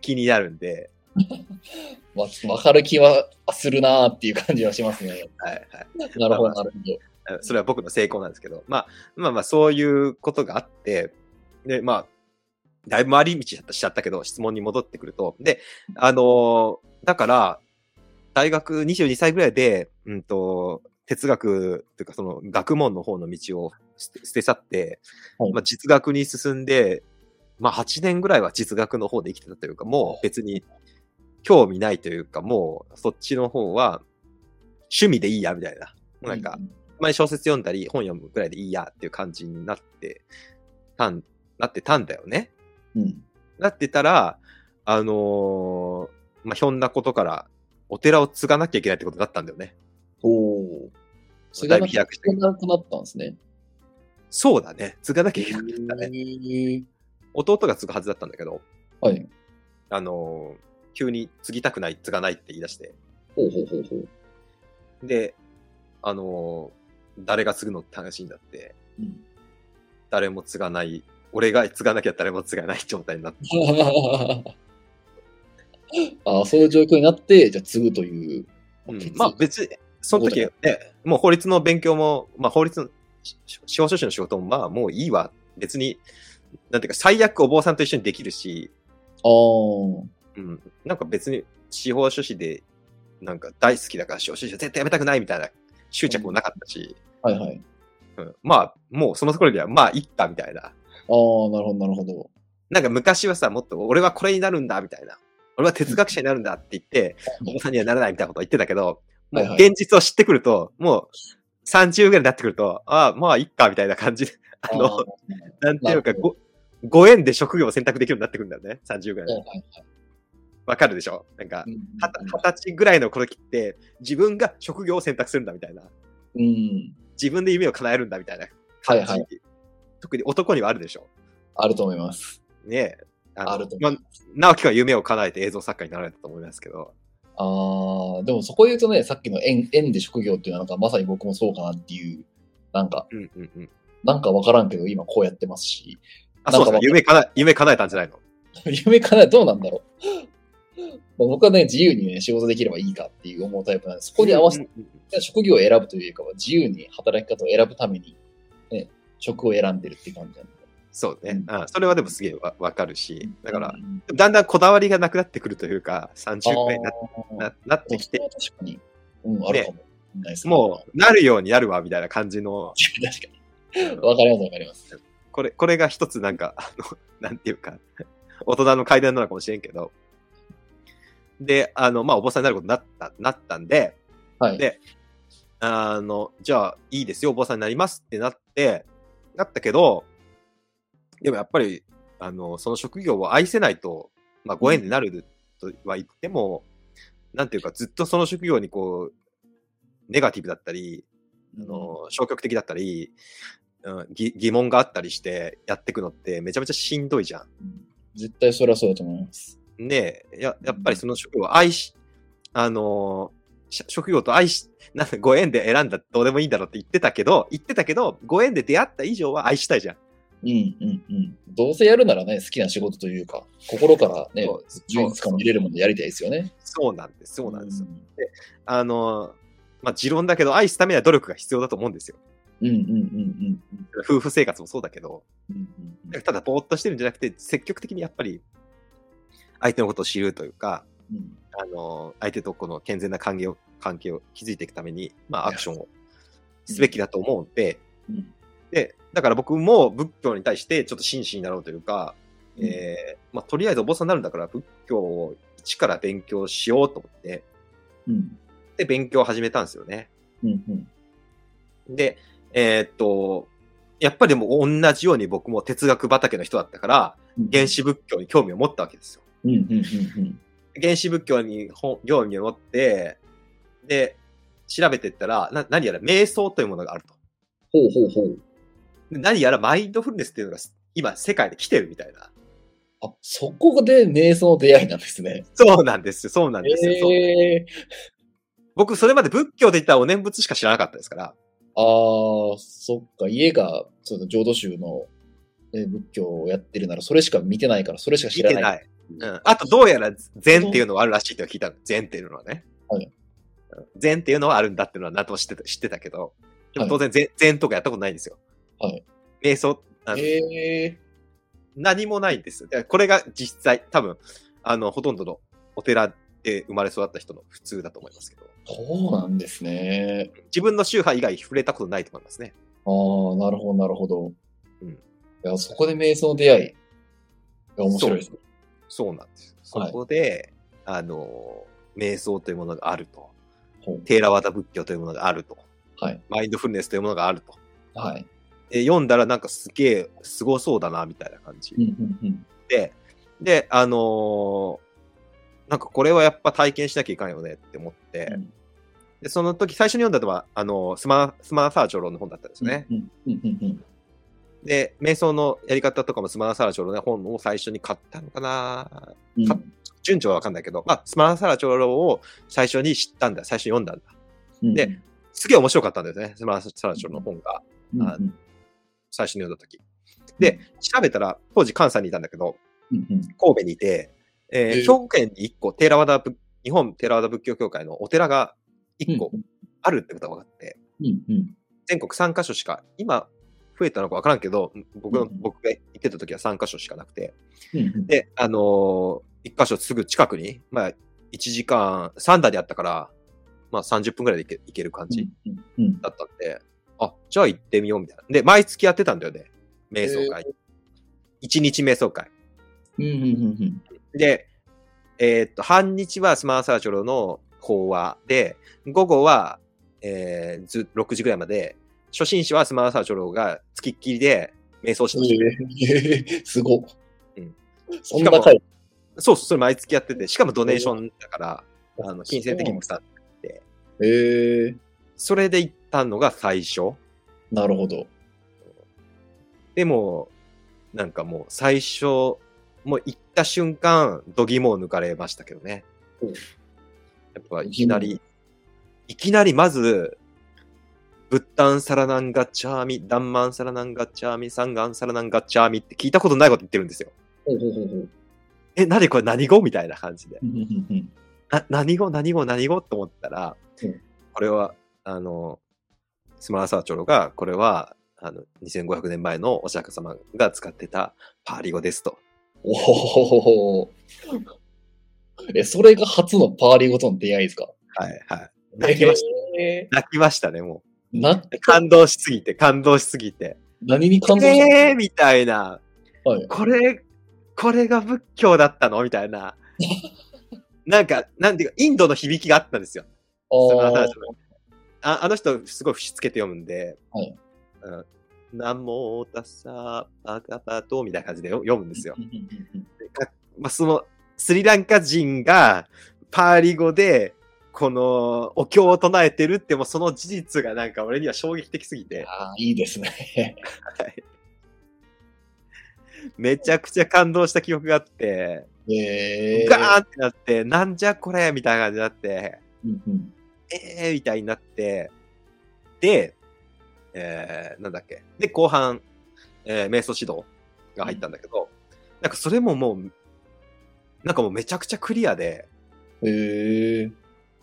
気になるんで、まあ、わかる気はするなーっていう感じはしますね。はいはい。なるほど、まあなるほど。それは僕の成功なんですけど、まあ、まあまあ、そういうことがあって、で、まあ、だいぶ回り道しちゃったけど、質問に戻ってくると、で、あのーだから、大学22歳ぐらいで、うんと、哲学というか、その学問の方の道を捨て捨て去って、はいまあ、実学に進んで、まあ、8年ぐらいは実学の方で生きてたというか、もう別に興味ないというか、もうそっちの方は趣味でいいや、みたいな。なんか、たまに小説読んだり本読むぐらいでいいやっていう感じになってたん、なってたんだよね。うん。うん。なってたら、あのーまあ、ひょんなことからお寺を継がなきゃいけないってことになったんだよね。おお。ぶ飛躍して。なくなったんですね。そうだね。継がなきゃいけなかったね。弟が継ぐはずだったんだけど、はい。あのー急に継ぎたくない、継がないって言い出して。ほうほうほうほう。で、あのー誰が継ぐのって話になって、うん誰も継がない、俺が継がなきゃ誰も継がない状態になって。ああ、そういう状況になって、じゃあ継ぐという。うんまあ別に、その時、ね、もう法律の勉強も、まあ法律の、し司法書士の仕事もまあもういいわ。別に、なんていうか最悪お坊さんと一緒にできるし、ああ。うん、なんか別に司法書士で、なんか大好きだから司法書士は絶対やめたくないみたいな執着もなかったし、はいはい。うんまあもうそのところではまあいいかみたいな。ああ、なるほど、なるほど。なんか昔はさ、もっと俺はこれになるんだみたいな。俺は哲学者になるんだって言って、お坊さんにはならないみたいなことを言ってたけど、もう現実を知ってくると、もう30ぐらいになってくると、ああ、まあいっかみたいな感じで、あの、あーなんていうかご、ご縁で職業を選択できるようになってくるんだよね、30ぐらいで。はいはいはいわかるでしょ？なんか、二十歳ぐらいの頃って、自分が職業を選択するんだみたいな。うん。自分で夢を叶えるんだみたいな感じ。はいは特に男にはあるでしょ？あると思います。ねえ。のあると思まあいます。直樹は夢を叶えて映像作家になられたと思いますけど。ああ、でもそこ言うとね、さっきの縁縁で職業っていうのは、なんかまさに僕もそうかなっていう、なんか、うんうんうん。なんかわからんけど、今こうやってますし、あ、そうか。夢叶え、夢叶えたんじゃないの？夢かなどうなんだろう。まあ僕はね、自由にね、仕事できればいいかっていう思うタイプなんで、そこに合わせて、職業を選ぶというよりかは、自由に働き方を選ぶために、ね、職を選んでるって感じなんで。そうね。うんうんそれはでもすげえわわかるし、だからう、ん、だんだんこだわりがなくなってくるというか、30くらいになななってきて、確かに、うん、あるかも。ねもう、なるようになるわ、みたいな感じの、確かに。わかります、わかります。これ、これが一つなんか、あの、なんていうか、大人の階段なのかもしれんけど、で、あの、まあ、お坊さんになることになった、なったんで、はい。であの、じゃあ、いいですよ、お坊さんになりますってなって、なったけど、でもやっぱり、あの、その職業を愛せないと、まあ、ご縁になるとは言っても、なんていうか、ずっとその職業にこう、ネガティブだったり、あの、消極的だったり、うん、疑疑問があったりしてやっていくのってめちゃめちゃしんどいじゃうん絶対それはそうだと思います。ん。ねえ、ややっぱりその職業を愛し、あのし職業と愛し、なんかご縁で選んだらどうでもいいんだろうって言ってたけど、言ってたけど、ご縁で出会った以上は愛したいじゃん。うんうんうん。どうせやるならね、好きな仕事というか、心からね充実感を入れるものやりたいですよね。そうなんです、そうなんですよ。んあのまあ、持論だけど、愛すためには努力が必要だと思うんですよ。うんうんうんうん夫婦生活もそうだけど、うんうんうんただぼーっとしてるんじゃなくて、積極的にやっぱり、相手のことを知るというか、うん。あの、相手とこの健全な関係を、関係を築いていくために、まあ、アクションをすべきだと思うんで、うん。で、だから僕も仏教に対してちょっと真摯になろうというか、うん。えーまあ、とりあえずお坊さんになるんだから仏教を一から勉強しようと思って、うん。で、勉強を始めたんですよね。うんうん。で、えーっと、やっぱりもう同じように僕も哲学畑の人だったから、原始仏教に興味を持ったわけですよ。うんうんうんうん原始仏教に本興味を持って、で、調べていったら、な何やら瞑想というものがあると。ほうほうほう。で何やらマインドフルネスっていうのが今世界で来てるみたいな。あ、そこで瞑想の出会いなんですね。そうなんですよ。そうなんですよ。えー、僕、それまで仏教で言ったらお念仏しか知らなかったですから。あー、そっか、家が、その浄土宗の、ね、仏教をやってるなら、それしか見てないから、それしか知らない。見てない。うん。あと、どうやら禅っていうのがあるらしいって聞いたの。禅っていうのはね。はいうん。禅っていうのはあるんだっていうのは何とも知ってた知ってたけど、でも当然禅、禅とかやったことないんですよ。はい。瞑想、あのえ何もないんですよ。でこれが実際、多分、あの、ほとんどのお寺で生まれ育った人の普通だと思いますけど、ー、そうなんですね。自分の宗派以外触れたことないと思いますね。あー、なるほど、なるほど。うんいや、そこで瞑想の出会いが面白いですね。そうなんです。そはいこで、あの、瞑想というものがあると。テーラワダ仏教というものがあると。はい。マインドフルネスというものがあると。はい。で読んだらなんかすげえ、すごそうだな、みたいな感じ。で、で、あのーなんかこれはやっぱ体験しなきゃいかんよねって思って、うんで、その時最初に読んだのは、あの、スマ、スマーサー長老の本だったんですよね。で、瞑想のやり方とかもスマーサー長老の本を最初に買ったのかな。うん。か順序はわかんないけど、まあ、スマーサー長老を最初に知ったんだ、最初に読んだんだ。うんですげえ面白かったんですね、スマーサー長老の本が、うんあ最初に読んだ時。で、調べたら、当時関西にいたんだけど、うんうん。神戸にいて、えーえー。兵庫県に1個、テーラワダ仏、日本テーラワダ仏教協会のお寺が1個うんあるってことが分かって、うんうん。全国3カ所しか、今増えたのか分からんけど、僕の、うん僕が行ってた時は3カ所しかなくて、うんうんで、あのー、1箇所すぐ近くに、まあ、1時間、3台であったから、まあ30分くらいで行ける感じだったんで、あ、じゃあ行ってみようみたいな。で、毎月やってたんだよね。瞑想会。1日瞑想会。で、えーっと、半日はスマーサーチョロの講話で、午後は、えーず6時ぐらいまで、初心者はスマーサーチョロが付きっきりで瞑想してました。えー すごっ。うんそんな回？そうそう、それ毎月やってて、しかもドネーションだから、あの、金銭的にもさ、えー、それで行ったのが最初。なるほど。でも、なんかもう最初、もう行った瞬間、度肝を抜かれましたけどね。おやっぱいきなり、いきなりまず、ブッダンサラナンガッチャーミ、ダンマンサラナンガッチャーミ、サンガンサラナンガッチャーミって聞いたことないこと言ってるんですよ。ほうほうほうほう。え、何これ何語みたいな感じで。な、何語何語何語と思ったら、うんこれは、あの、スマラサーチョロが、これは、あの、2500年前のお釈迦様が使ってたパーリ語ですと。おお。え、それが初のパーリーごとの出会いですか？はい、はい。泣きましたえ泣きましたね、もーなう。感動しすぎて、感動しすぎて。何に感動したえーみたいな。はいこれ、これが仏教だったの？みたいな。なんか、なんていうか、インドの響きがあったんですよ。あああの人、すごい節つけて読むんで、はいうん、ナモタサバガバトみたいな感じで読読むんですよ。まあ、その、スリランカ人がパーリ語で、このお経を唱えてるって、もうその事実がなんか俺には衝撃的すぎて、あーいいですね。めちゃくちゃ感動した記憶があって、えー、ガーンってなって、なんじゃこれみたいな感じになって、うんうん。えーみたいになって、で、えー、なんだっけ。で、後半、えー瞑想指導が入ったんだけど、なんかそれももう、なんかもうめちゃくちゃクリアで、えー、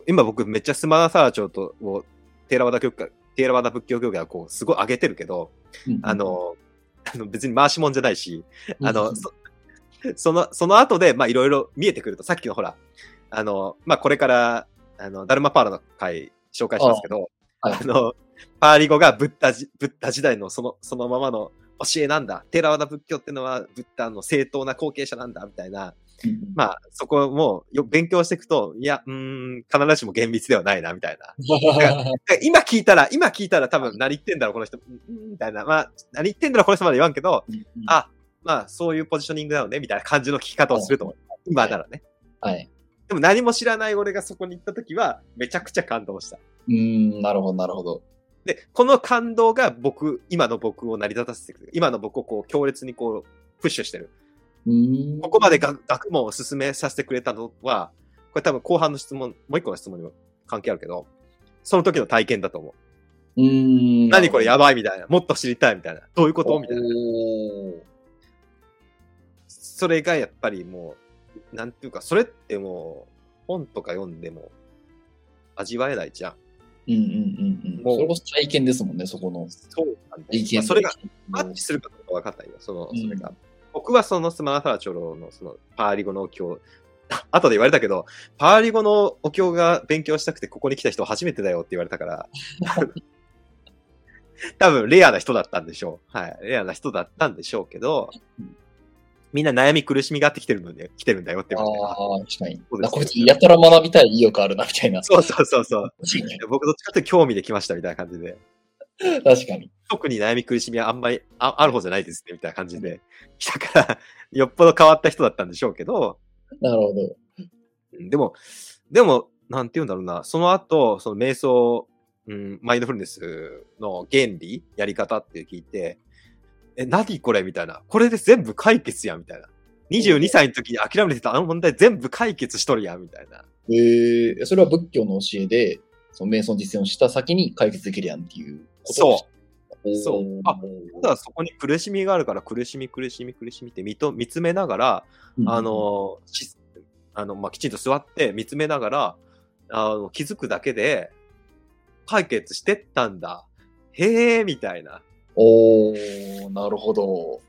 今僕めっちゃスマーサーチョとをテーラワダ教会テーラワダ仏教業界はこう、すごい上げてるけど、あ、の、あの別に回しもんじゃないし、あの、そその、その後で、まあいろいろ見えてくると、さっきのほら、あの、まあこれから、あの、ダルマパーラの回紹介しますけど、あはいあの、パーリ語がブッダじ、ブッダ時代のその、そのままの教えなんだ。テーラワダ仏教ってのはブッダの正当な後継者なんだ、みたいな。うんまあ、そこもよ勉強していくと、いや、うーん、必ずしも厳密ではないな、みたいな。今聞いたら、今聞いたら多分何言ってんだろう、この人。うんみたいな。まあ、何言ってんだろう、この人まで言わんけど、あ、まあ、そういうポジショニングなのね、みたいな感じの聞き方をすると思う。今ならね。はい。でも何も知らない俺がそこに行った時は、めちゃくちゃ感動した。うーん、なるほど、なるほど。で、この感動が僕、今の僕を成り立たせてくる。今の僕をこう、強烈にこう、プッシュしてる。ここまで学学問を進めさせてくれたのは、これ多分後半の質問、もう一個の質問にも関係あるけど、その時の体験だと思う。うーん。何これやばいみたいな。もっと知りたいみたいな。どういうことみたいな。それがやっぱりもう、なんていうか、それってもう、本とか読んでも味わえないじゃん。うんうんうんうん。もうそれこそ体験ですもんね、そこの。そうなんだ体験まあそれがマッチするかどうか分かんないよ。その、うんそれが。僕はそのスマータラチョロのそのパーリ語のお経、後で言われたけど、パーリ語のお経が勉強したくてここに来た人初めてだよって言われたから、多分レアな人だったんでしょう。はい。レアな人だったんでしょうけどうん、みんな悩み苦しみがあってきてるので、来てるんだよって言われて。ああ、確かに。そうですあこいつやたら学びたい意欲あるな、みたいな。そうそうそうそう。僕どっちかというと興味で来ましたみたいな感じで。確かに。特に悩み苦しみはあんまりあある方じゃないですね、みたいな感じで。来たから、よっぽど変わった人だったんでしょうけど、なるほど。うんでも、でも、なんて言うんだろうな、その後、その瞑想、うん、マインドフルネスの原理、やり方って聞いて、え、何これみたいな。これで全部解決やんみたいな。22歳の時に諦めてたあの問題全部解決しとるやんみたいな。えー、それは仏教の教えで、その瞑想実践をした先に解決できるやんっていうそうそうあただそこに苦しみがあるから苦しみ苦しみ苦しみって見と見つめながら、うんあ、の、しあの、まあ、きちんと座って見つめながら、あの、気づくだけで解決してったんだ。へえ、みたいな。おー、なるほど。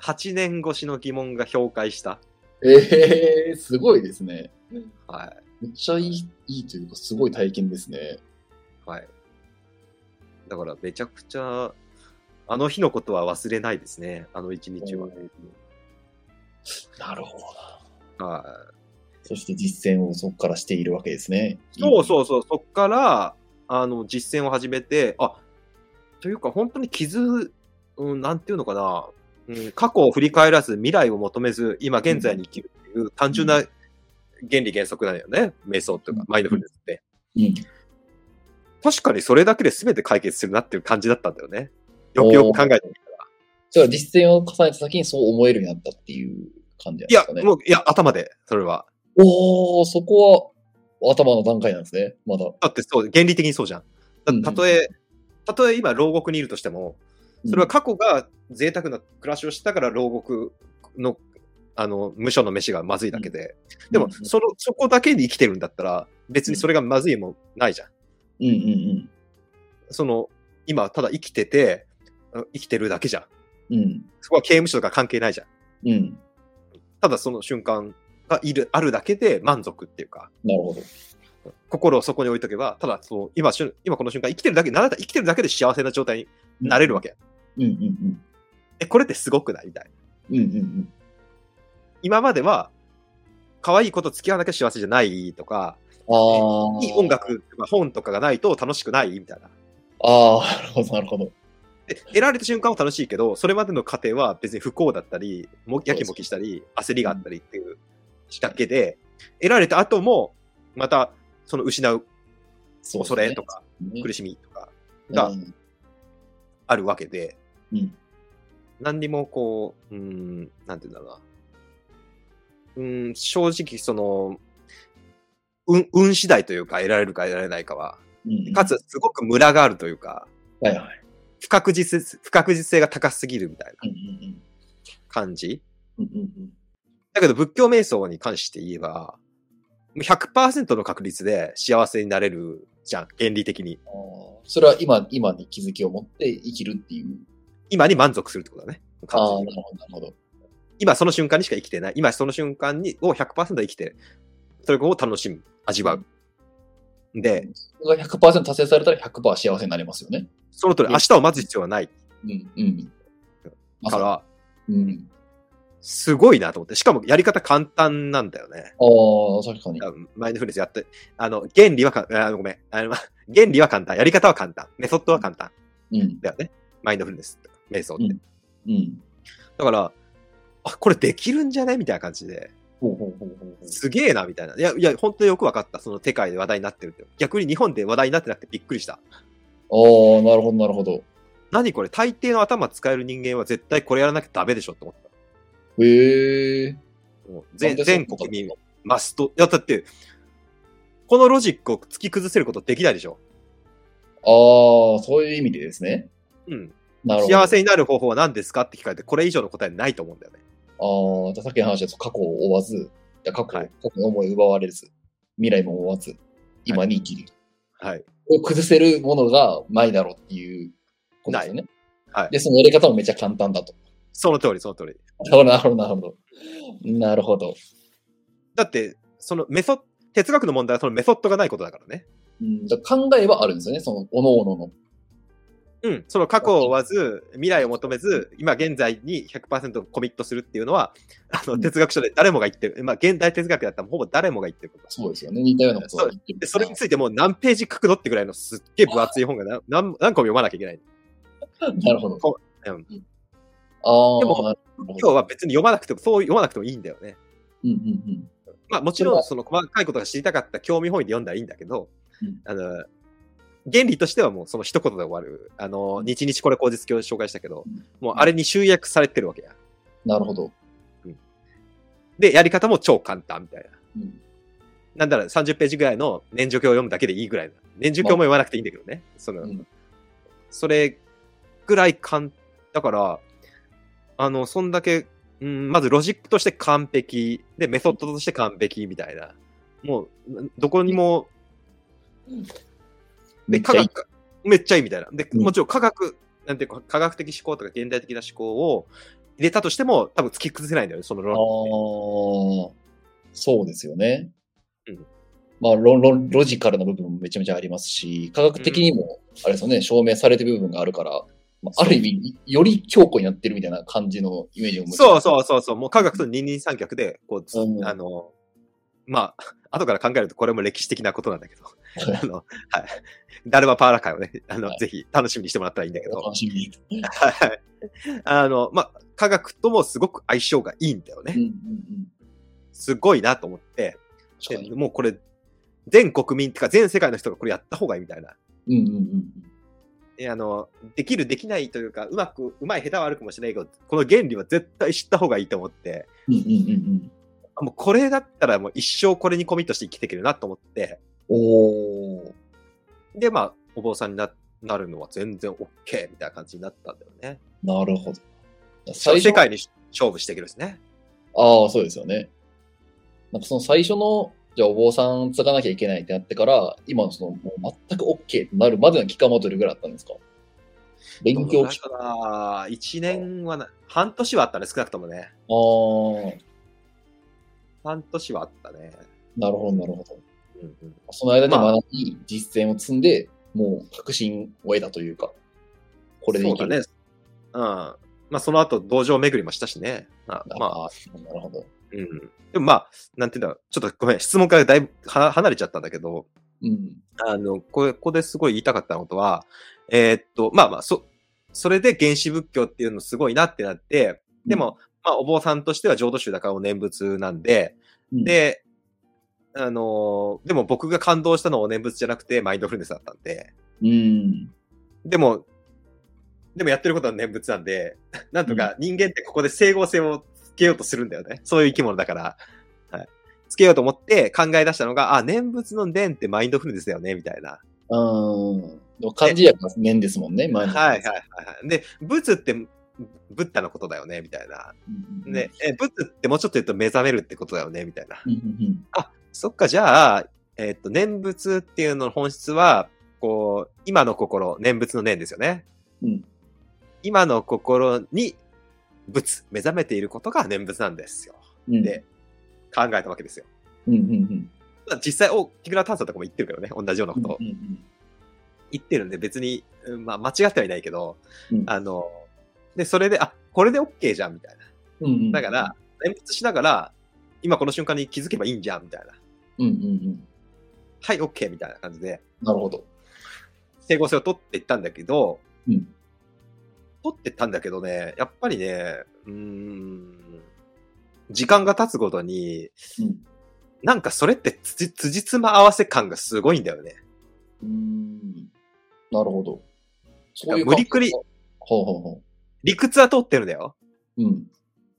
8年越しの疑問が評価した。えー、すごいですね。はい。めっちゃいいいいというか、すごい体験ですね。はい。だからめちゃくちゃ、あの日のことは忘れないですね。あの一日は。なるほどな。はい。そして実践をそこからしているわけですね。そうそうそう、そっから、あの、実践を始めて、あ、というか本当に傷、うん、なんていうのかな、うん、過去を振り返らず未来を求めず、今現在に生きるっていう単純な原理原則なんだよね。瞑想っていうか、マインドフルネスって。うん。確かにそれだけで全て解決するなっていう感じだったんだよね。よくよく考えてみたら。それは実践を重ねた先にそう思えるようになったっていう感じなんいやですかね。、もう、いや、頭で、それは。おー、そこは頭の段階なんですね。まだ。だってそう、原理的にそうじゃん。うんだたとえ、たとえ今牢獄にいるとしても、それは過去が贅沢な暮らしをしたから牢獄の、あの、無所の飯がまずいだけで。でも、うんその、そこだけに生きてるんだったら、別にそれがまずいもないじゃん。うんうんうん。その、今、ただ生きてて、あ生きてるだけじゃん。うん。そこは刑務所とか関係ないじゃん。うん。ただその瞬間がいる、あるだけで満足っていうか、なるほど。心をそこに置いとけば、ただその、今今この瞬間生きてるだけ、なら生きてるだけで幸せな状態になれるわけ。うんうんうん。え、これってすごくないみたいな。うんうんうん。今までは、可愛い子と付き合わなきゃ幸せじゃないとか。いい音。楽とか本とかがないと楽しくないみたいな。ああ、なるほど、なるほど。で得られた瞬間は楽しいけど、それまでの過程は別に不幸だったり、もやきもきしたり、焦りがあったりっていうだけで、得られた後も、また、その失う恐れとか、ね苦しみとかがうんあるわけで、うん何にもこう、うーん、なんて言うんだろうな。うーん、正直その、運、運次第というか、得られるか得られないかは、うんかつ、すごくムラがあるというか、はいはい。不確実性、不確実性が高すぎるみたいな感じ。だけど仏教瞑想に関して言えば、もう100%の確率で幸せになれるじゃん、原理的に。それは今、今に気づきを持って生きるっていう。今に満足するってことだね。ああ、なるほど、なるほど。今その瞬間にしか生きてない。今その瞬間にを100%生きてる。それを楽しむ、味わう。で、それが100%達成されたら100%幸せになりますよね。その通り、うん明日を待つ必要はないうん、うん。まさから、うん。すごいなと思って。しかもやり方簡単なんだよね。ああ、確かに。あマインドフルネスやって、あの、原理はか、あごめん。あの、原理は簡単。やり方は簡単。メソッドは簡単。うん。だよね。マインドフルネスとか、瞑想って。うんうん。だから、あ、これできるんじゃね？みたいな感じで。すげえな、みたいな。いや、いや、本当によくわかった。その世界で話題になってるって。逆に日本で話題になってなくてびっくりした。ああ、なるほど、なるほど。何これ？大抵の頭使える人間は絶対これやらなきゃダメでしょって思った。へえ。全全国民マスト。いや、だって、このロジックを突き崩せることできないでしょ。ああ、そういう意味でですね。うん。なるほど。幸せになる方法は何ですか？って聞かれて、これ以上の答えないと思うんだよね。ああ、じゃあさっきの話だと過去を追わず、過去,、はい過去の思いを奪われず、未来も追わず、今に生きる。はい。を崩せるものがないだろうっていうことですよね。はいで、そのやり方もめっちゃ簡単だと。その通り、その通り。なるほど、なるほど。なるほど。だって、そのメソッ哲学の問題はそのメソッドがないことだからね。うん、考えはあるんですよね、その、おのおのの。うん。その過去を追わず、未来を求めず、今現在に100%コミットするっていうのは、あの、うん哲学書で誰もが言ってる。まあ、現代哲学だったらほぼ誰もが言ってること。そうですよね。似たようなことは言ってるで、それについてもう何ページ書くのってぐらいのすっげえ分厚い本が何何何個も読まなきゃいけない。なるほど。こうんああ、でも今日は別に読まなくても、そう読まなくてもいいんだよね。うんうんうん。まあもちろんその細かいことが知りたかった興味本位で読んだらいいんだけど、うんあの、原理としてはもうその一言で終わる。あの、日々これ口実教で紹介したけど、もうあれに集約されてるわけや。なるほど。で、やり方も超簡単みたいな。うんなんだら30ページぐらいの年序教を読むだけでいいぐらいな。年序教も読まなくていいんだけどね。その、うんそれぐらい簡だから、あの、そんだけ、うん、まずロジックとして完璧、で、メソッドとして完璧みたいな。もう、どこにも、で、めっちゃいい。科学、めっちゃいいみたいな。で、うんもちろん科学、なんていうか、科学的思考とか現代的な思考を入れたとしても、多分突き崩せないんだよね、そのあ論。あ、そうですよね。うんまあロ、ロロジカルな部分もめちゃめちゃありますし、科学的にも、あれですよね、証明されてる部分があるから、まあ、ある意味、より強固になってるみたいな感じのイメージを持そうそうそうそう、もう科学と二人三脚で、こう、つうんあの、まあ、後から考えるとこれも歴史的なことなんだけど、あの、はい。ダルマパーラ会をね、あの、はいぜひ楽しみにしてもらったらいいんだけど、楽しみに。はい。あの、まあ、科学ともすごく相性がいいんだよね。うんうんうん。すごいなと思って。もうこれ、全国民ってか全世界の人がこれやった方がいいみたいな。うんうんうん。えあの、できる、できないというか、うまく、うまい、下手はあるかもしれないけど、この原理は絶対知った方がいいと思って、うんうんうんうん。あもうこれだったらもう一生これにコミットして生きていけるなと思って、おー。で、まあ、お坊さんにななるのは全然 OK みたいな感じになったんだよね。なるほど。最初世界に勝負していけるですね。ああ、そうですよね。なんかその最初の、じゃあお坊さん継がなきゃいけないってなってから、今のその、もう全く OK ってなるまでの期間はどれぐらいあったんですか？勉強期間。だな？1年はな、半年はあったね、少なくともね。ああ、半年はあったね。なるほど、なるほど。うんうん、その間にまあ学び、実践を積んで、もう確信を得たというか、これでいける。そうだね。うん。まあ、その後、道場巡りもしたしね。まあ、まあ、ああ、なるほど。うん。でもまあ、なんていうんだろう。ちょっとごめん、質問からだいぶは離れちゃったんだけど、うん。あの、これ、ここですごい言いたかったことは、えーっと、まあまあ、そ、それで原始仏教っていうのすごいなってなって、でも、まあ、お坊さんとしては浄土宗だからお念仏なんで、うん、で、あのーでも僕が感動したのはお念仏じゃなくてマインドフルネスだったんで、うん。でも、でもやってることは念仏なんで、なんとか人間ってここで整合性をつけようとするんだよね。そういう生き物だから。はい。つけようと思って考え出したのが、あ、念仏の念ってマインドフルネスだよね、みたいな。うん。漢字やから念ですもんね、前の。はいはいはいはい。で、仏ってブッダのことだよね、みたいな。で、え、仏ってもうちょっと言うと目覚めるってことだよね、みたいな。うんうんうん。そっか、じゃあ、えっ、と、念仏っていうのの本質は、こう、今の心、念仏の念ですよね。うん。今の心に仏、目覚めていることが念仏なんですよ。うん。で、考えたわけですよ。うんうんうん。まあ実際、お、木倉炭素とかも言ってるけどね、同じようなことを言ってるんで、別に、うんまあ、間違ってはいないけど、うんあの、で、それで、あ、これで OK じゃん、みたいな。うんうん。だから、念仏しながら、今この瞬間に気づけばいいんじゃん、みたいな。うんうんうん。はい、OK、みたいな感じで、なるほど。整合性を取っていったんだけど、うん取ってったんだけどね、やっぱりね、うーん、時間が経つごとに、うんなんかそれってつじ辻褄合わせ感がすごいんだよね。うーん。なるほど。そう無理くりほうほうほ理屈は通ってるんだよ。う。うん。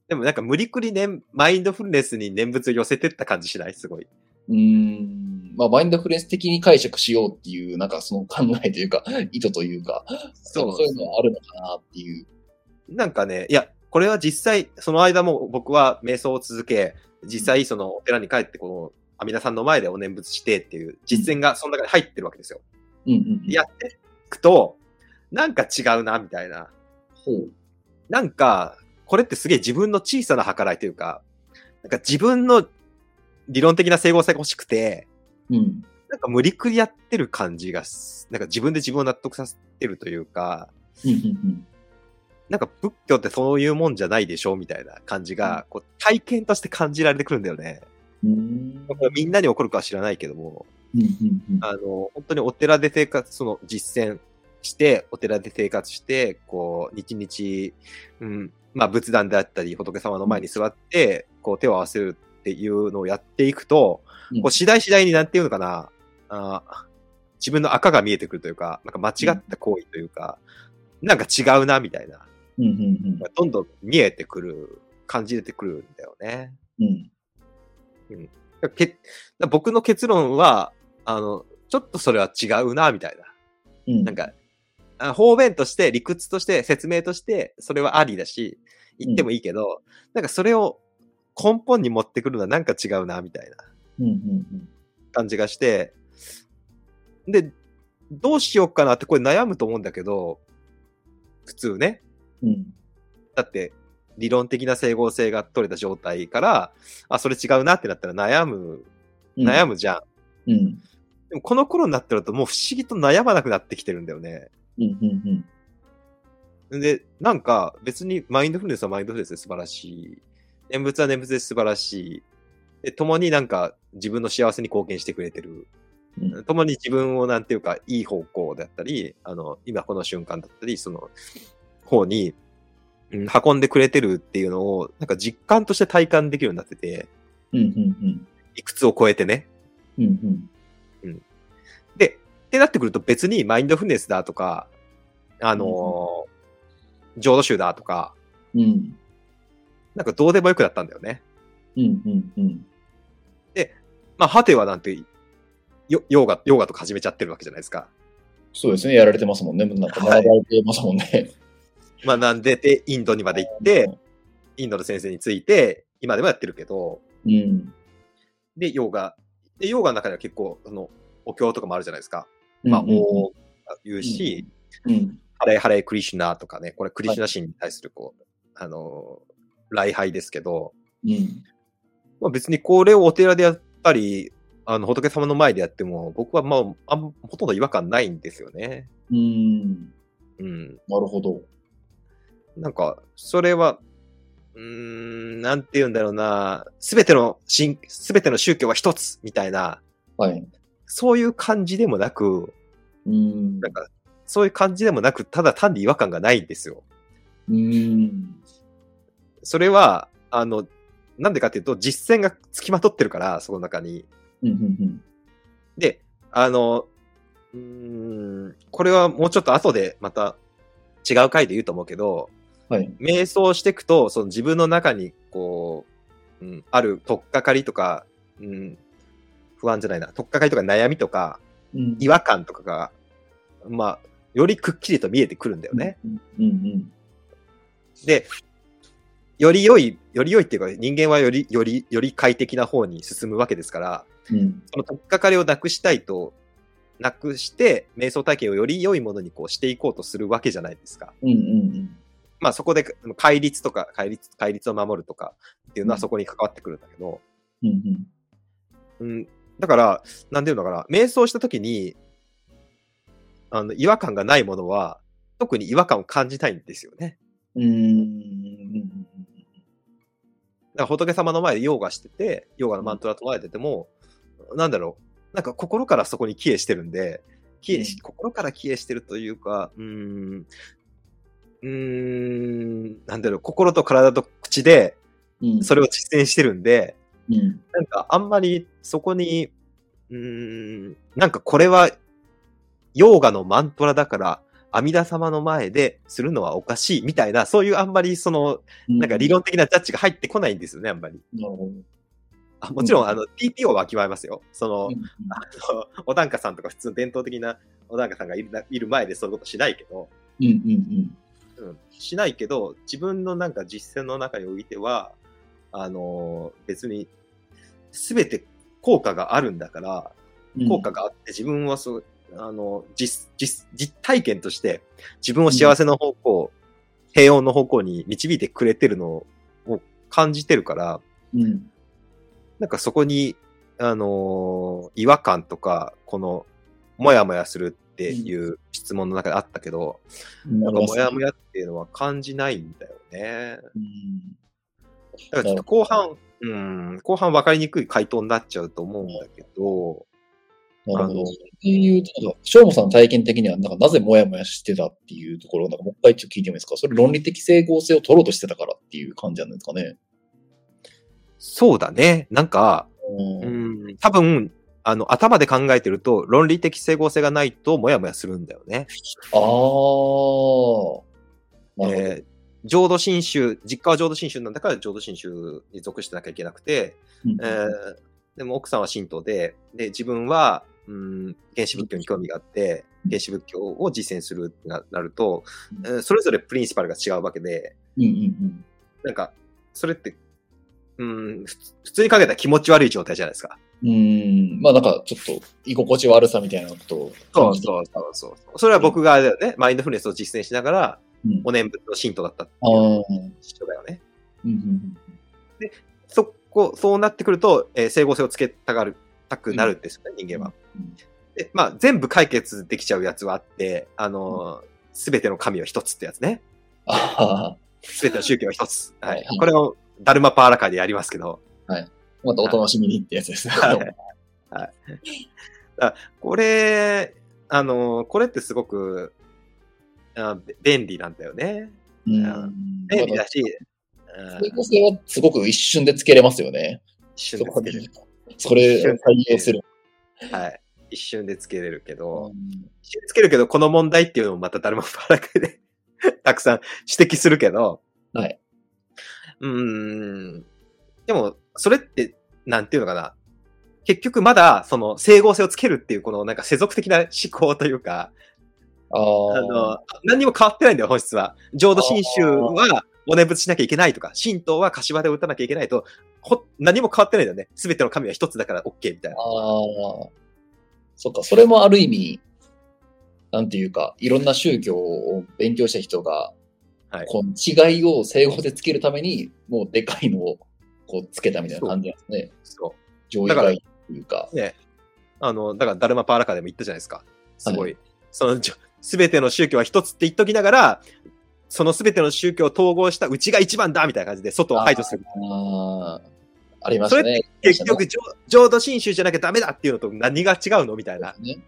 でもなんか無理くりね、マインドフルネスに念仏を寄せてった感じしない？すごい。うーん。まあ、マインドフルネス的に解釈しようっていう、なんかその考えというか、意図というか、そうそういうのがあるのかなっていう。なんかね、いや、これは実際、その間も僕は瞑想を続け、実際そのお寺に帰ってこの阿弥陀さんの前でお念仏してっていう実践がその中に入ってるわけですよ。うんうんうん。やっていくと、なんか違うな、みたいな。ほう。なんか、これってすげえ自分の小さな計らいというか、なんか自分の理論的な整合性が欲しくて、うん。なんか無理くりやってる感じがす、なんか自分で自分を納得させてるというか、なんか仏教ってそういうもんじゃないでしょみたいな感じが、こう体験として感じられてくるんだよね。うん。みんなに起こるかは知らないけども。あの、本当にお寺で生活、その実践して、お寺で生活して、こう、日々、うん、まあ仏壇であったり、仏様の前に座って、こう手を合わせるっていうのをやっていくと、うんこう次第次第になんていうのかな、あー自分の赤が見えてくるというか、なんか間違った行為というか、なんか違うな、みたいな。うんうんどんどん見えてくる、感じてくるんだよね。うん。うん。け僕の結論は、あの、ちょっとそれは違うな、みたいな。うん。なんか、あ方便として、理屈として、説明として、それはありだし、言ってもいいけど、なんかそれを根本に持ってくるのはなんか違うな、みたいなうんうん感じがして、で、どうしようかなってこれ悩むと思うんだけど、普通ね。うん。うん。だって、理論的な整合性が取れた状態から、あ、それ違うなってなったら悩む、悩むじゃん。うん。でもこの頃になってるともう不思議と悩まなくなってきてるんだよね。うんうんうん。で、なんか別にマインドフルネスはマインドフルネスで素晴らしい。念仏は念仏で素晴らしい。で、共になんか自分の幸せに貢献してくれてる。うん共に自分をなんていうか、いい方向だったり、あの、今この瞬間だったり、その方に、うん運んでくれてるっていうのを、なんか実感として体感できるようになってて、うんうんいくつを超えてね。うん。うんで、ってなってくると別にマインドフルネスだとか、あのー浄土宗だとか、うん。うん。なんかどうでもよくなったんだよね。うんうんうん。まあ、ハテはなんて、ヨヨガ、ヨガとか始めちゃってるわけじゃないですか。そうですね。やられてますもんね。なんか学ばれてますもんね。まあ、なんで、で、インドにまで行って、インドの先生について、今でもやってるけど、うん。で、ヨガ。で、ヨガの中には結構、その、お経とかもあるじゃないですか。まあ、おー言うし、うん。ハレハレクリシュナとかね、これクリシュナ神に対する、こう、あのー、礼拝ですけど、うん。まあ、別にこれをお寺でやったり、あの、仏様の前でやっても、僕はまあ、あんほとんど違和感ないんですよね。うん。うん。なるほど。なんか、それは、うーん、なんて言うんだろうな、すべての神、すべての宗教は一つみたいな、はい。そういう感じでもなく、うん。なんか、そういう感じでもなく、ただ単に違和感がないんですよ。うん。それは、あの、なんでかっていうと、実践が付きまとってるから、その中に。うんうんで、あの、うーん、これはもうちょっと後でまた違う回で言うと思うけど、はい。瞑想していくと、その自分の中に、こう、うん、ある取っかかりとか、うん、不安じゃないな、取っかかりとか悩みとか、うん違和感とかが、まあ、よりくっきりと見えてくるんだよね。。うんうんで、より良い、より良いっていうか、人間はより、より、より快適な方に進むわけですから、うん。その取っかかりをなくしたいと、なくして、瞑想体験をより良いものにこうしていこうとするわけじゃないですか。うんうんうん。まあそこで戒律とか、戒律、戒律を守るとかっていうのはうんそこに関わってくるんだけど、うんうん。うん、だから、なんていうのかな、瞑想した時に、あの、違和感がないものは、特に違和感を感じないんですよね。うんうんだから仏様の前でヨガしてて、ヨガのマントラ唱えてても、なんだろう、なんか心からそこに帰依してるんで、帰依し、うん心から帰依してるというか、うーん、うーん、なんだろう、心と体と口でうん。それを実践してるんで、うん。なんかあんまりそこに、うーん、なんかこれは、ヨーガのマントラだから、阿弥陀様の前でするのはおかしいみたいな、そういうあんまりその、なんか理論的なジャッジが入ってこないんですよね、あんまり。あもちろん、うんあの、TPO はわきまえますよ。その、うんあのお檀家さんとか普通の伝統的なお檀家さんがいるないる前でそういうことしないけど、うんうんうん、しないけど、自分のなんか実践の中においては、あの別に、すべて効果があるんだから、うん。効果があって、自分はそう、あの、実、実、実体験として、自分を幸せの方向、平穏の方向に導いてくれてるのを感じてるから、うん。なんかそこに、あの違和感とか、この、もやもやするっていう質問の中であったけど、なんかもやもやっていうのは感じないんだよね。うん。だからちょっと後半、うん、後半分かりにくい回答になっちゃうと思うんだけど、なるほど。あのそれで言うと、しょうもさんの体験的には、なんか、なぜもやもやしてたっていうところを、なんか、もう一回ちょっと聞いてもいいですか？それ論理的整合性を取ろうとしてたからっていう感じなんですかね？そうだね。なんか、う。うんん、多分、あの、頭で考えてると、論理的整合性がないと、もやもやするんだよね。ああ。なるほど。えー浄土真宗、実家は浄土真宗なんだから浄土真宗に属してなきゃいけなくて、うんえーでも奥さんは神道で、で、自分は、うん、原始仏教に興味があって、原始仏教を実践するってななると、えーそれぞれプリンシパルが違うわけで、うんうんなんか、それって、うん、普通に考えたら気持ち悪い状態じゃないですか。うん。うん。まあなんか、ちょっと、居心地悪さみたいなことを感じてそうそうそう。それは僕がね、マインドフルネスを実践しながら、うんお念仏の神道だったってああ。いううん人だよね。うんそこ、そうなってくると、えー整合性をつけたがる、たくなるんですよね、人間は。うんで、まあ、全部解決できちゃうやつはあって、あのすべ、ての神は一つってやつね。ああ。すべての宗教は一つ。ははいい。これを、ダルマパーラ会でやりますけど、またお楽しみにってやつですね。はいはい。あこれ、あのこれってすごく、あべ便利なんだよね。うん。便利だし、整合性はすごく一瞬でつけれますよね。一瞬ででつけれる。それを対応する。はい。一瞬でつけれるけど、うん一瞬でつけるけど、この問題っていうのもまた誰もパーラ会でたくさん指摘するけど、はい。うーん。でも、それって、なんていうのかな。結局まだ、その、整合性をつけるっていう、この、なんか世俗的な思考というか、あ。の、何にも変わってないんだよ、本質は。浄土真宗は、お念仏しなきゃいけないとか、神道は柏で打たなきゃいけないと、ほ、何も変わってないんだよね。すべての神は一つだから OK みたいな。ああ。そっか、それもある意味、なんていうか、いろんな宗教を勉強した人が、はいこの違いを整合でつけるために、もうでかいのをこうつけたみたいな感じなんですね。そ上位だから外というか。う。ね。あの、だから、ダルマパーラカでも言ったじゃないですか。すごい。その、すべての宗教は一つって言っときながら、そのすべての宗教を統合したうちが一番だみたいな感じで外を排除する。ああ。ありましたね。結局、浄浄土真宗じゃなきゃダメだっていうのと何が違うのみたいな。ね。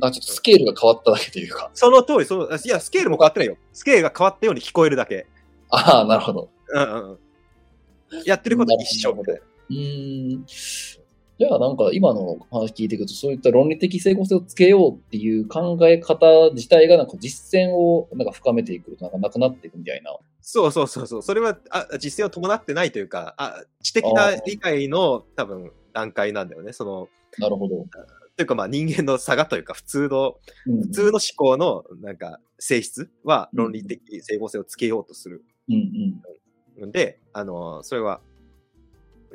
なちょっとスケールが変わっただけというか。その通り、その、いや、スケールも変わってないよ。スケールが変わったように聞こえるだけ。ああ、なるほど。うんうんうん。やってることは一緒みたいな。うーん。じゃあなんか今の話聞いていくと、そういった論理的整合性をつけようっていう考え方自体がなんか実践をなんか深めていくとなんかなくなっていくみたいな。そうそうそうそう。それはあ実践を伴ってないというか、あ知的な理解の多分段階なんだよね。その、なるほど。というかまあ人間の差がというか、普通の、うん普通の思考のなんか性質は論理的整合性をつけようとするうんうん。ので、あの、それは、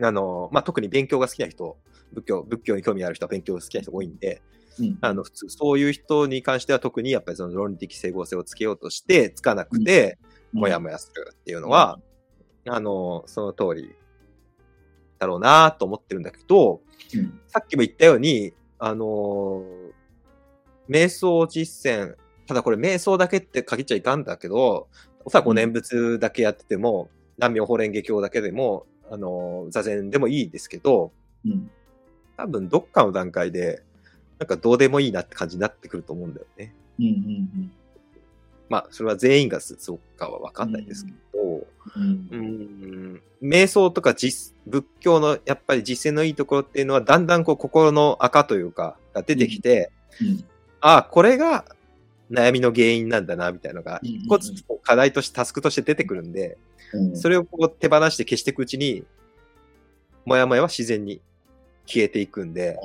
あの、まあ、特に勉強が好きな人、仏教、仏教に興味ある人は勉強が好きな人が多いんで、うん。あの普通、そういう人に関しては特にやっぱりその論理的整合性をつけようとして、つかなくて、もやもやするっていうのは、あの、その通りだろうなと思ってるんだけど、うん。さっきも言ったように、あの瞑想実践、ただこれ瞑想だけって限っちゃいかんだけど、おそらくお念仏だけやってても、南無法蓮華経だけでも、あの座禅でもいいですけど、うん多分どっかの段階で、なんかどうでもいいなって感じになってくると思うんだよね。うんうんまあ、それは全員がそうかはわかんないですけど、うん。うーん。瞑想とか実仏教のやっぱり実践のいいところっていうのはだんだんこう心の赤というかが出てきて、うん。ああ、これが悩みの原因なんだなみたいなのがうんうんうん。一個ずつこう課題としてタスクとして出てくるんで、うん。それをこう手放して消していくうちに、もやもやは自然に消えていくんで、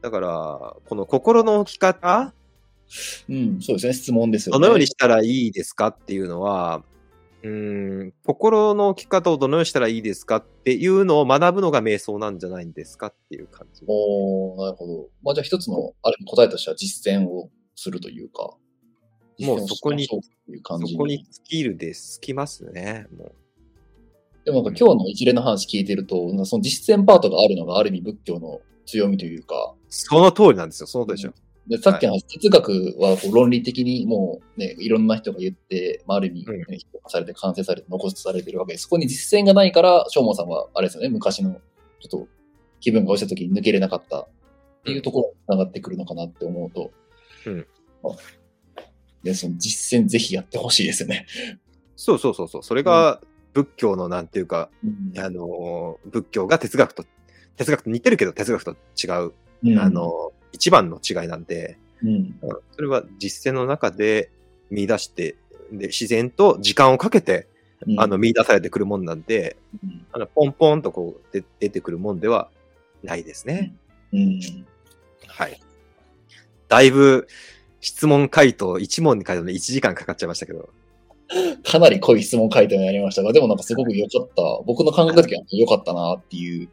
だから、この心の置き方、うん、そうですね、質問ですよね。どのようにしたらいいですかっていうのは、うーん、心の置き方をどのようにしたらいいですかっていうのを学ぶのが瞑想なんじゃないんですかっていう感じ。おーなるほど。まあ、じゃあ一つの、ある意味答えとしては実践をするというか、もうそこにそこに尽きるで、尽きますね。もうでもなんか今日の一連の話聞いてると、なんかその実践パートがあるのがある意味仏教の強みというか、その通りなんですよ。その通りでしょ。でさっきの話、哲学はこう論理的にもうね、いろんな人が言って、まあ、ある意味、ねうんされて完成されて残されてるわけで、そこに実践がないから、正門さんはあれですよね、昔のちょっと気分が落ちた時に抜けれなかったっていうところに繋がってくるのかなって思うと、うん。あ。で、その実践ぜひやってほしいですよね。そうそうそうそう。それが仏教のなんていうか、うん。あのー、仏教が哲学と、哲学と似てるけど哲学と違う、うん。あのー、一番の違いなんで、うん。うんそれは実践の中で見出して、で、自然と時間をかけて、うん。あの、見出されてくるもんなんで、うん。あの、ポンポンとこう、で出てくるもんではないですね。うん。はい。だいぶ、質問回答、一問に回答で1時間かかっちゃいましたけど、かなり濃い質問回答になりましたが、でもなんかすごく良かった。僕の感覚的には良かったなっていう。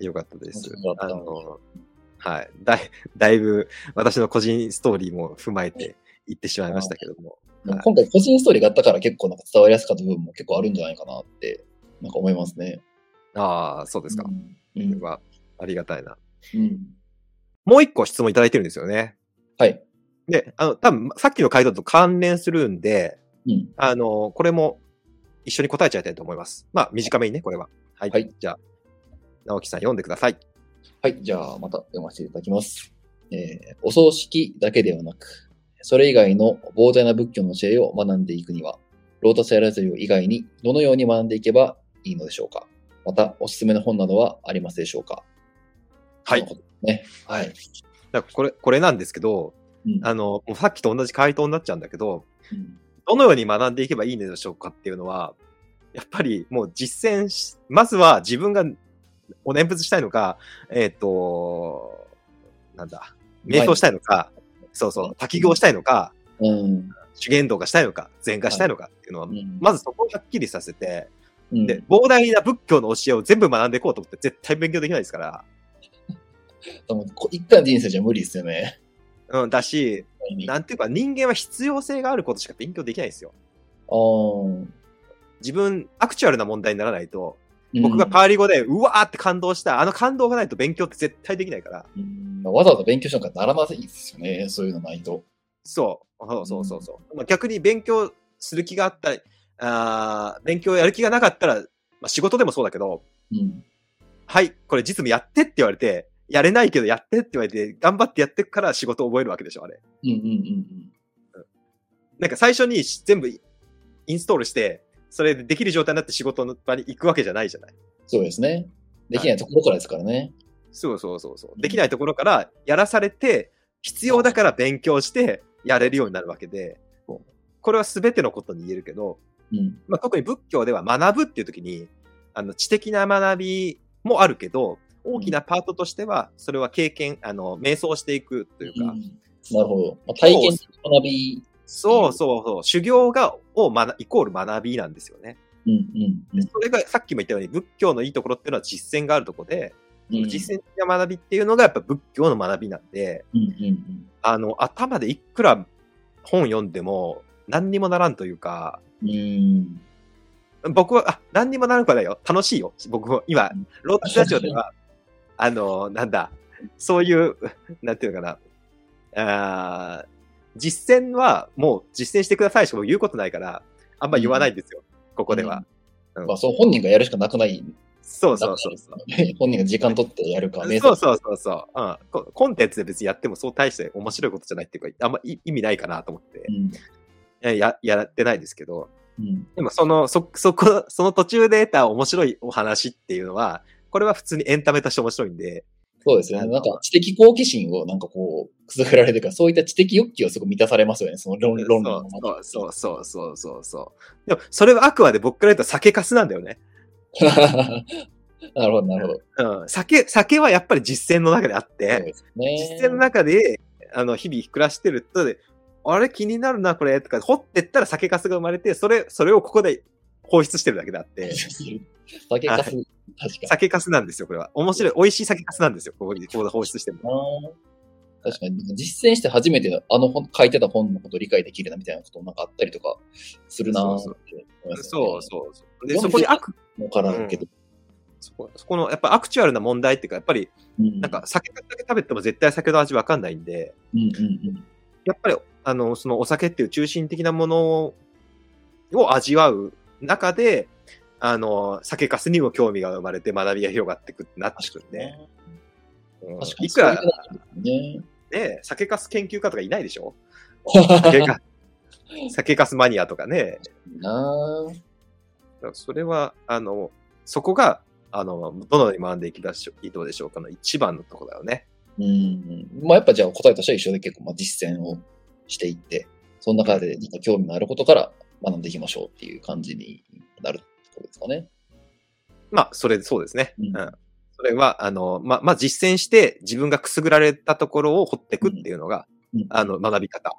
よかったですあの、はい。だい、だいぶ、私の個人ストーリーも踏まえて言ってしまいましたけども。はい今回個人ストーリーがあったから結構なんか伝わりやすかった部分も結構あるんじゃないかなって、なんか思いますね。ああ、そうですか。うん。は、ありがたいな。うんもう一個質問いただいてるんですよね。はい。で、あの、多分、さっきの回答と関連するんで、うん。あの、これも一緒に答えちゃいたいと思います。まあ、短めにね、これは。はい。はいじゃあ、直樹さん読んでください。はい。じゃあ、また読ませていただきます。えーお葬式だけではなく、それ以外の膨大な仏教の教えを学んでいくには、ロータスやラズリオ以外にどのように学んでいけばいいのでしょうかまた、おすすめの本などはありますでしょうかはい。ね。はい。これ、これなんですけど、うんあの、もうさっきと同じ回答になっちゃうんだけど、うんどのように学んでいけばいいのでしょうかっていうのは、やっぱりもう実践し、まずは自分がお念仏したいのか、えっ、と、なんだ、瞑想したいのか、そうそう、滝行したいのか、うん。修験道がしたいのか、禅がしたいのかっていうのは、うん。まずそこをはっきりさせて、うん。で、膨大な仏教の教えを全部学んでいこうと思って絶対勉強できないですから、一回の人生じゃ無理ですよね。うん、だし、なんていうか人間は必要性があることしか勉強できないんですよ。自分、アクチュアルな問題にならないと、うん僕がパーリ語でうわーって感動した、あの感動がないと勉強って絶対できないから、うんわざわざ勉強しなきゃならないですよね。そういうのないと。そう、そうそうそうそう。まあ、逆に勉強する気があったり、あー勉強やる気がなかったら、まあ、仕事でもそうだけど、うん。はい、これ実務やってって言われて、やれないけどやってって言われて、頑張ってやってくから仕事を覚えるわけでしょ、あれ。うんうんうんなんか最初に全部インストールして、それでできる状態になって仕事の場に行くわけじゃないじゃない。そうですね。できないところからですからね。そうそうそうそう。できないところからやらされて、必要だから勉強してやれるようになるわけで、これは全てのことに言えるけど、うん。まあ、特に仏教では学ぶっていう時に、あの知的な学びもあるけど、大きなパートとしては、それは経験、あの、瞑想していくというか、うんなるほど。まあ、体験的学び。そうそうそう、修行が、を学、イコール学びなんですよね。うんうんうん。それがさっきも言ったように、仏教のいいところっていうのは実践があるところで、うん実践的な学びっていうのがやっぱ仏教の学びなんで、うんうんあの、頭でいくら本読んでも何にもならんというか、うん。うん。僕は、あ、何にもならんくはないよ。楽しいよ。僕も今うん、ロータスラジオでは、あの、なんだ、そういう、なんていうのかな、あー実践はもう実践してくださいしか言うことないから、あんま言わないんですよ。ここでは。まあ、そう、本人がやるしかなくない。そうそうそうそう。本人が時間取ってやるか、そうそうそうそう、うんコ。コンテンツで別にやってもそう大して面白いことじゃないっていうか、あんまい意味ないかなと思ってうん。えややってないですけど、うん。でもその、そ、そこ、その途中で得た面白いお話っていうのは、これは普通にエンタメとして面白いんで、そうですよね。なんか知的好奇心をなんかこう、くすぐられるから、そういった知的欲求をすごい満たされますよね。その論論理のそうそうそうそうそうそう。でも、それはあくまで僕から言うと酒粕なんだよね。なるほど、なるほど。うん。酒、酒はやっぱり実践の中であって、ね。実践の中で、あの、日々暮らしてるとで、あれ気になるな、これ、とか、掘ってったら酒粕が生まれて、それ、それをここで放出してるだけであって、酒かす、確か酒粕なんですよ、これは。面白い、美味しい酒粕なんですよ、ここに、ここで放出してるの。に。確かに、実践して初めてあの本書いてた本のことを理解できるなみたいなことなんかあったりとかするなそうそうそう。で、そこに悪、わからんけど。そこそこの、やっぱアクチュアルな問題っていうか、やっぱり、うんなんか酒だけ食べても絶対酒の味わかんないんで、うんうんうん。やっぱり、あの、そのお酒っていう中心的なものを味わう中で、あの、酒粕にも興味が生まれて学びが広がってくってなってくるんで、うん確かに。いくら、ね。ね、酒粕研究家とかいないでしょ？酒か酒粕マニアとかね。なそれは、あの、そこが、あの、どのように学んでいきだしいいどうでしょうかの一番のところだよね。うん。まあやっぱじゃあ答えとしては一緒で結構まあ実践をしていって、その中でなんか興味のあることから学んでいきましょうっていう感じになることですかね。まあ、それ、そうですね。ううんん。それは、あの、まあ、まあ、実践して自分がくすぐられたところを掘っていくっていうのが、うんあの、学び方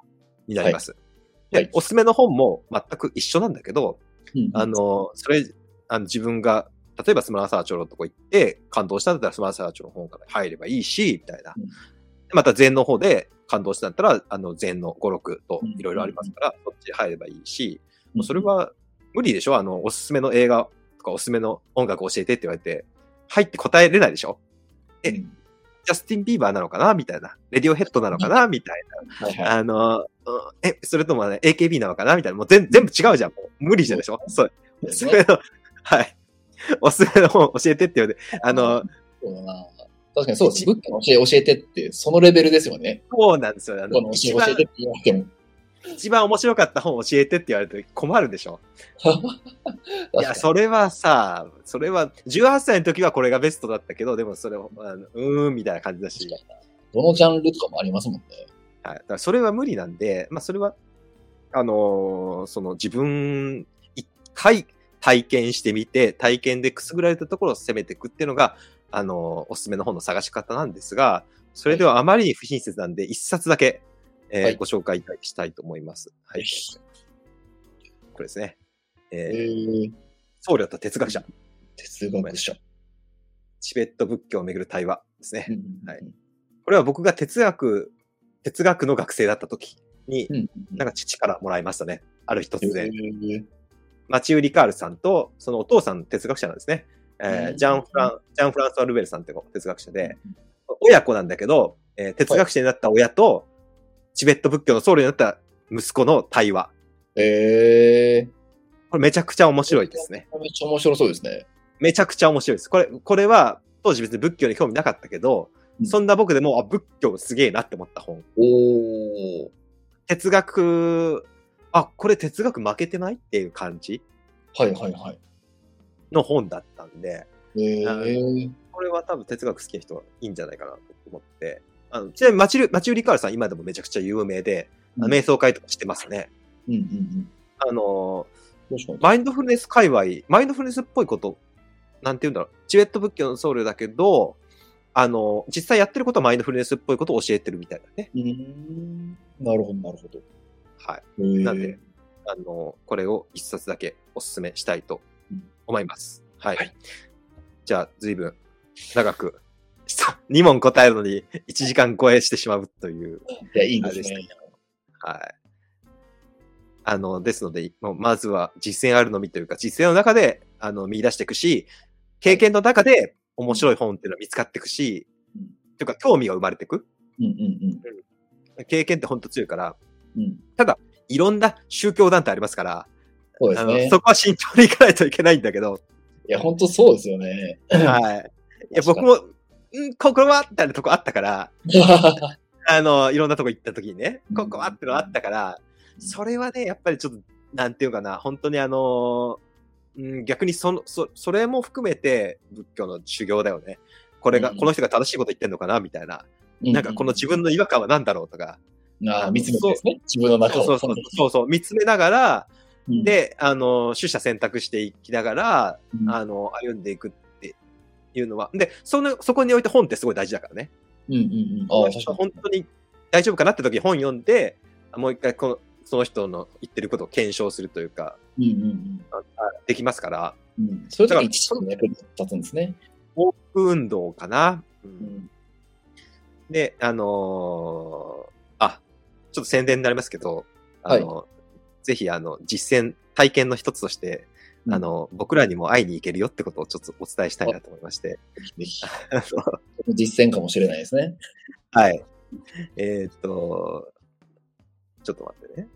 になります。はいで、おすすめの本も全く一緒なんだけど、うんあ、の、それ、あの自分が、例えばスマラサーチョロのとこ行って、感動したんだったらスマラサーチョロの本から入ればいいし、みたいな。また禅の方で感動したんだったら、あの、禅の語録とうんいろいろありますから、そっちに入ればいいし、うんもうそれ、は無理でしょ？あの、おすすめの映画とかおすすめの音楽教えてって言われて、入って答えれないでしょ？えうんジャスティン・ビーバーなのかな？みたいな。レディオヘッドなのかな？みたいな。はいはい。あの、うんえ、それとも、ね、AKB なのかな？みたいな。もう全全部違うじゃん。もう無理じゃんでしょ？そう。おすすめの、はい。おすすめの本教えてって言われて、あの。確かにそうです。仏教の教え教えてって、そのレベルですよね。そうなんですよ。あの教えてって言われても。一番面白かった本教えてって言われて困るでしょ。いや、それはさ、それは、18歳の時はこれがベストだったけど、でもそれを、あのうーん、みたいな感じだし。どのジャンルとかもありますもんね。はい。だからそれは無理なんで、まあそれは、あのーその自分、一回体験してみて、体験でくすぐられたところを攻めていくっていうのが、あのーおすすめの本の探し方なんですが、それではあまりに不親切なんで、一冊だけ、えーはいご紹介したいと思います。はい。これですね。ええーー、僧侶と哲学者、哲学者。チベット仏教をめぐる対話ですね。うんはいこれは僕が哲学、哲学の学生だった時に、うんなんか父からもらいましたね。ある日突え然。ーマチュー・リカールさんと、そのお父さん哲学者なんですね。えーうんジャン・フラン、ジャン・フランソワ・ルベルさんって哲学者で、親子なんだけど、えー哲学者になった親と、チベット仏教の僧侶になった息子の対話。えー、これめちゃくちゃ面白いですね。めっちゃ面白そうですね。めちゃくちゃ面白いです。これ、これは、当時別に仏教に興味なかったけど、うんそんな僕でも、あ、仏教すげえなって思った本。おー。哲学、あ、これ哲学負けてないっていう感じ？はいはいはい。の本だったんで、えー、これは多分哲学好きな人はいいんじゃないかなと思って。あのちなみにマチュル、マチューリカールさん今でもめちゃくちゃ有名で、うん瞑想会とかしてますね。うんうんうん。あの。マインドフルネス界隈、マインドフルネスっぽいこと、なんて言うんだろう、チベット仏教の僧侶だけど、あのー、実際やってることはマインドフルネスっぽいことを教えてるみたいだね。うーん。なるほどなるほど。はい。えーなんで、あのー、これを一冊だけお勧めしたいと思います。はい。はいじゃあ、随分長く 2問答えるのに1時間超えしてしまうという。いや、いいんですね。はい。あの、ですので、もうまずは実践あるのみというか、実践の中で、あの、見出していくし、経験の中で面白い本っていうのは見つかっていくし、うんというか、興味が生まれていく。うんうん経験って本当強いから、うん。うん。いろんな宗教団体ありますから、そうですね。そこは慎重にいかないといけないんだけど、いや、本当そうですよね。はい。いや、僕も、んここはみたいなとこあったから、あの、いろんなとこ行った時にね、ここはってのあったから、それはね、やっぱりちょっと、なんていうかな、本当にあの、うん、逆にその、そ、それも含めて仏教の修行だよね。これが、うんこの人が正しいこと言ってんのかなみたいな。うなんかこの自分の違和感は何だろうとか。ああ見つめてですね。自分の中を。そうそうそう、そう見つめながら、うん、で、あの、取捨選択していきながら、うんあの、歩んでいくっていうのは。で、その、そこにおいて本ってすごい大事だからね。うんうんうん。あ本当に大丈夫かなって時に本読んで、もう一回この、その人の言ってることを検証するというか、うんうんあできますから、うん。うん、そういう時に知識の役に立つんですね。往復運動かな。ううんん。で、あのーあ、ちょっと宣伝になりますけど、あの、ぜひ、あの、実践、体験の一つとして、うんあの、僕らにも会いに行けるよってことをちょっとお伝えしたいなと思いまして。実践かもしれないですね。はい。えーっと、ちょっと待ってね。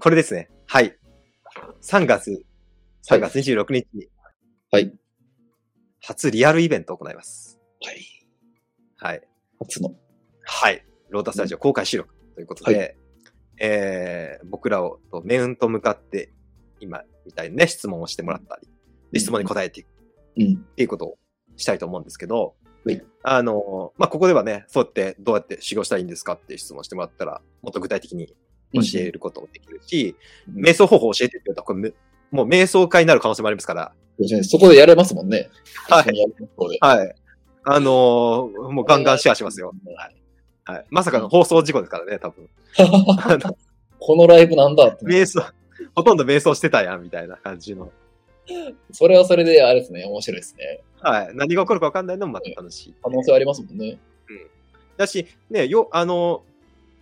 これですね。はい。3月、3月26日にはい。初リアルイベントを行います。はい。はい。初の。はい。ロータスタジオ公開収録ということで、はえー、僕らをと面と向かって、今みたいにね、質問をしてもらったり、で質問に答えていくうん。っていうことをしたいと思うんですけど、はいあの、まあ、ここではね、そうやってどうやって修行したらいいんですかっていう質問をしてもらったら、もっと具体的に教えることもできるし、うん瞑想方法を教えてって言うと、これめもう瞑想会になる可能性もありますから、そこでやれますもんね。はいはい。あのーもうガンガンシェアしますよ。はいはい。まさかの放送事故ですからね、多分。このライブなんだって。瞑想、ほとんど瞑想してたやん、みたいな感じの。それはそれであれですね。面白いですね。はい。何が起こるか分かんないのもまた楽しい。可能性ありますもんね。だし、ね、よ、あの、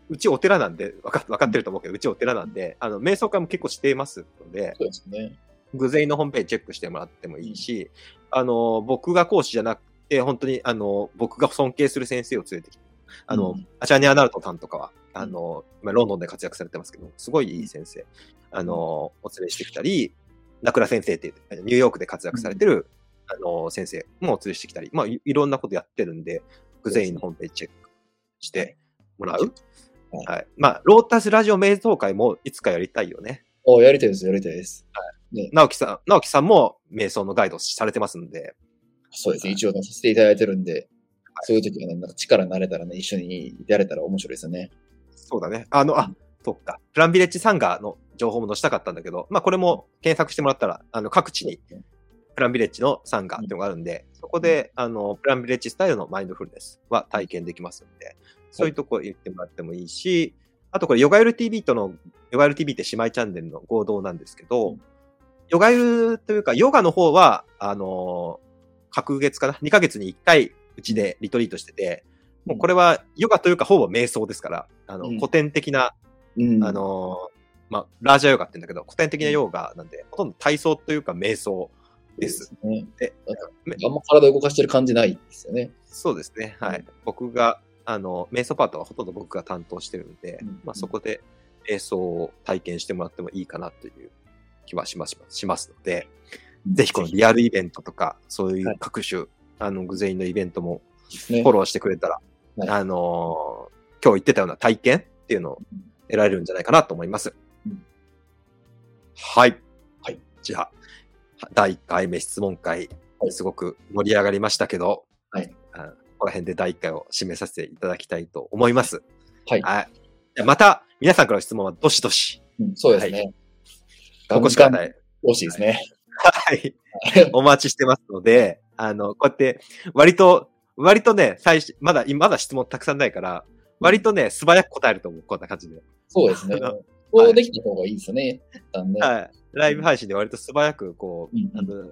うちお寺なんで、分か分かってると思うけど、うちお寺なんで、あの、瞑想会も結構していますので、そうですね。偶然のホームページチェックしてもらってもいいし、あの、僕が講師じゃなくて、本当に、あの、僕が尊敬する先生を連れてきて、あの、うんアチャニア・ナルトさんとかは、あの、今ロンドンで活躍されてますけど、すごいいい先生、あの、お連れしてきたり、名倉先生っていう、ニューヨークで活躍されてる、あの、先生もお連れしてきたり、まあ、いいろんなことやってるんで、偶然のホームページチェックしてもらう？はいはい。まあ、ロータスラジオ瞑想会もいつかやりたいよね。おやりたいです、やりたいです。直樹さん、直樹さんも瞑想のガイドされてますんで、そうですね。一応出させていただいてるんで、そういう時はね、なんか力になれたらね、一緒にやれたら面白いですよね。そうだね。あの、あ、そっか。プランビレッジサンガーの情報も載せたかったんだけど、まあこれも検索してもらったら、あの、各地にプランビレッジのサンガーっていうのがあるんで、そこで、あの、プランビレッジスタイルのマインドフルネスは体験できますんで、そういうとこ言ってもらってもいいし、あとこれ、ヨガユル TV との、ヨガユル TV って姉妹チャンネルの合同なんですけど、うん。ヨガユルというか、ヨガの方は、あの、隔月かな ?2 ヶ月に1回、うちでリトリートしてて、もうこれはヨガというか、ほぼ瞑想ですから、あの、うん。古典的なうん。あ、のーまあ、ラージャヨガって言うんだけど、古典的なヨガなんで、ほとんど体操というか瞑想です。ね。であんま体動かしてる感じないですよね。そうですね。はい。うん僕が、あの、瞑想パートはほとんど僕が担当してるんで、うんまあ、そこで瞑想を体験してもらってもいいかなという気はしますしますので、ぜひこのリアルイベントとか、そういう各種、あの、偶然のイベントもねフォローしてくれたら、はいあのー今日言ってたような体験っていうのを得られるんじゃないかなと思います。うんはい。はい。じゃあ、第1回目質問会、はいすごく盛り上がりましたけど、はいあここら辺で第1回を締めさせていただきたいと思います。はいはい。また、皆さんからの質問はどしどし、うんそうですね。お越しください。惜しいですね。はい。お待ちしてますので、あの、こうやって、割と、割とね、最初、まだ、まだ質問たくさんないから、割とね、素早く答えると思う、こんな感じで。そうですね。こうできた方がいいですよね。はい。ライブ配信で割と素早く、こう、あの、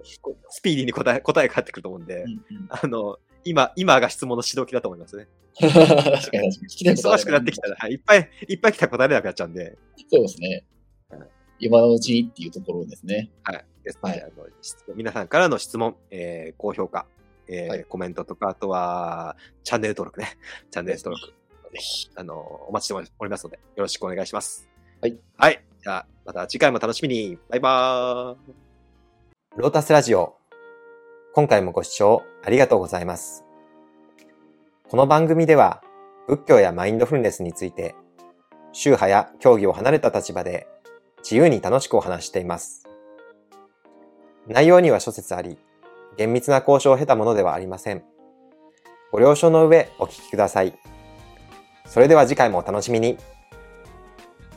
スピーディーに答え、答えが返ってくると思うんで、うんうんあの、今、今が質問の指導期だと思いますね。確かに確かに。忙しくなってきたら、はい、いっぱい、いっぱい来たら答えれなくなっちゃうんで、そうですねはい。今のうちにっていうところですね。はい。ですので、はいあの皆さんからの質問、えー高評価、えーはいコメントとか、あとは、チャンネル登録ね。チャンネル登録、ぜひ。あの、お待ちしておりますので、よろしくお願いします。はい。はい。じゃあ、また次回も楽しみに。バイバーイ。ロータスラジオ。今回もご視聴ありがとうございます。この番組では、仏教やマインドフルネスについて、宗派や教義を離れた立場で、自由に楽しくお話しています。内容には諸説あり、厳密な交渉を経たものではありません。ご了承の上お聞きください。それでは次回もお楽しみに。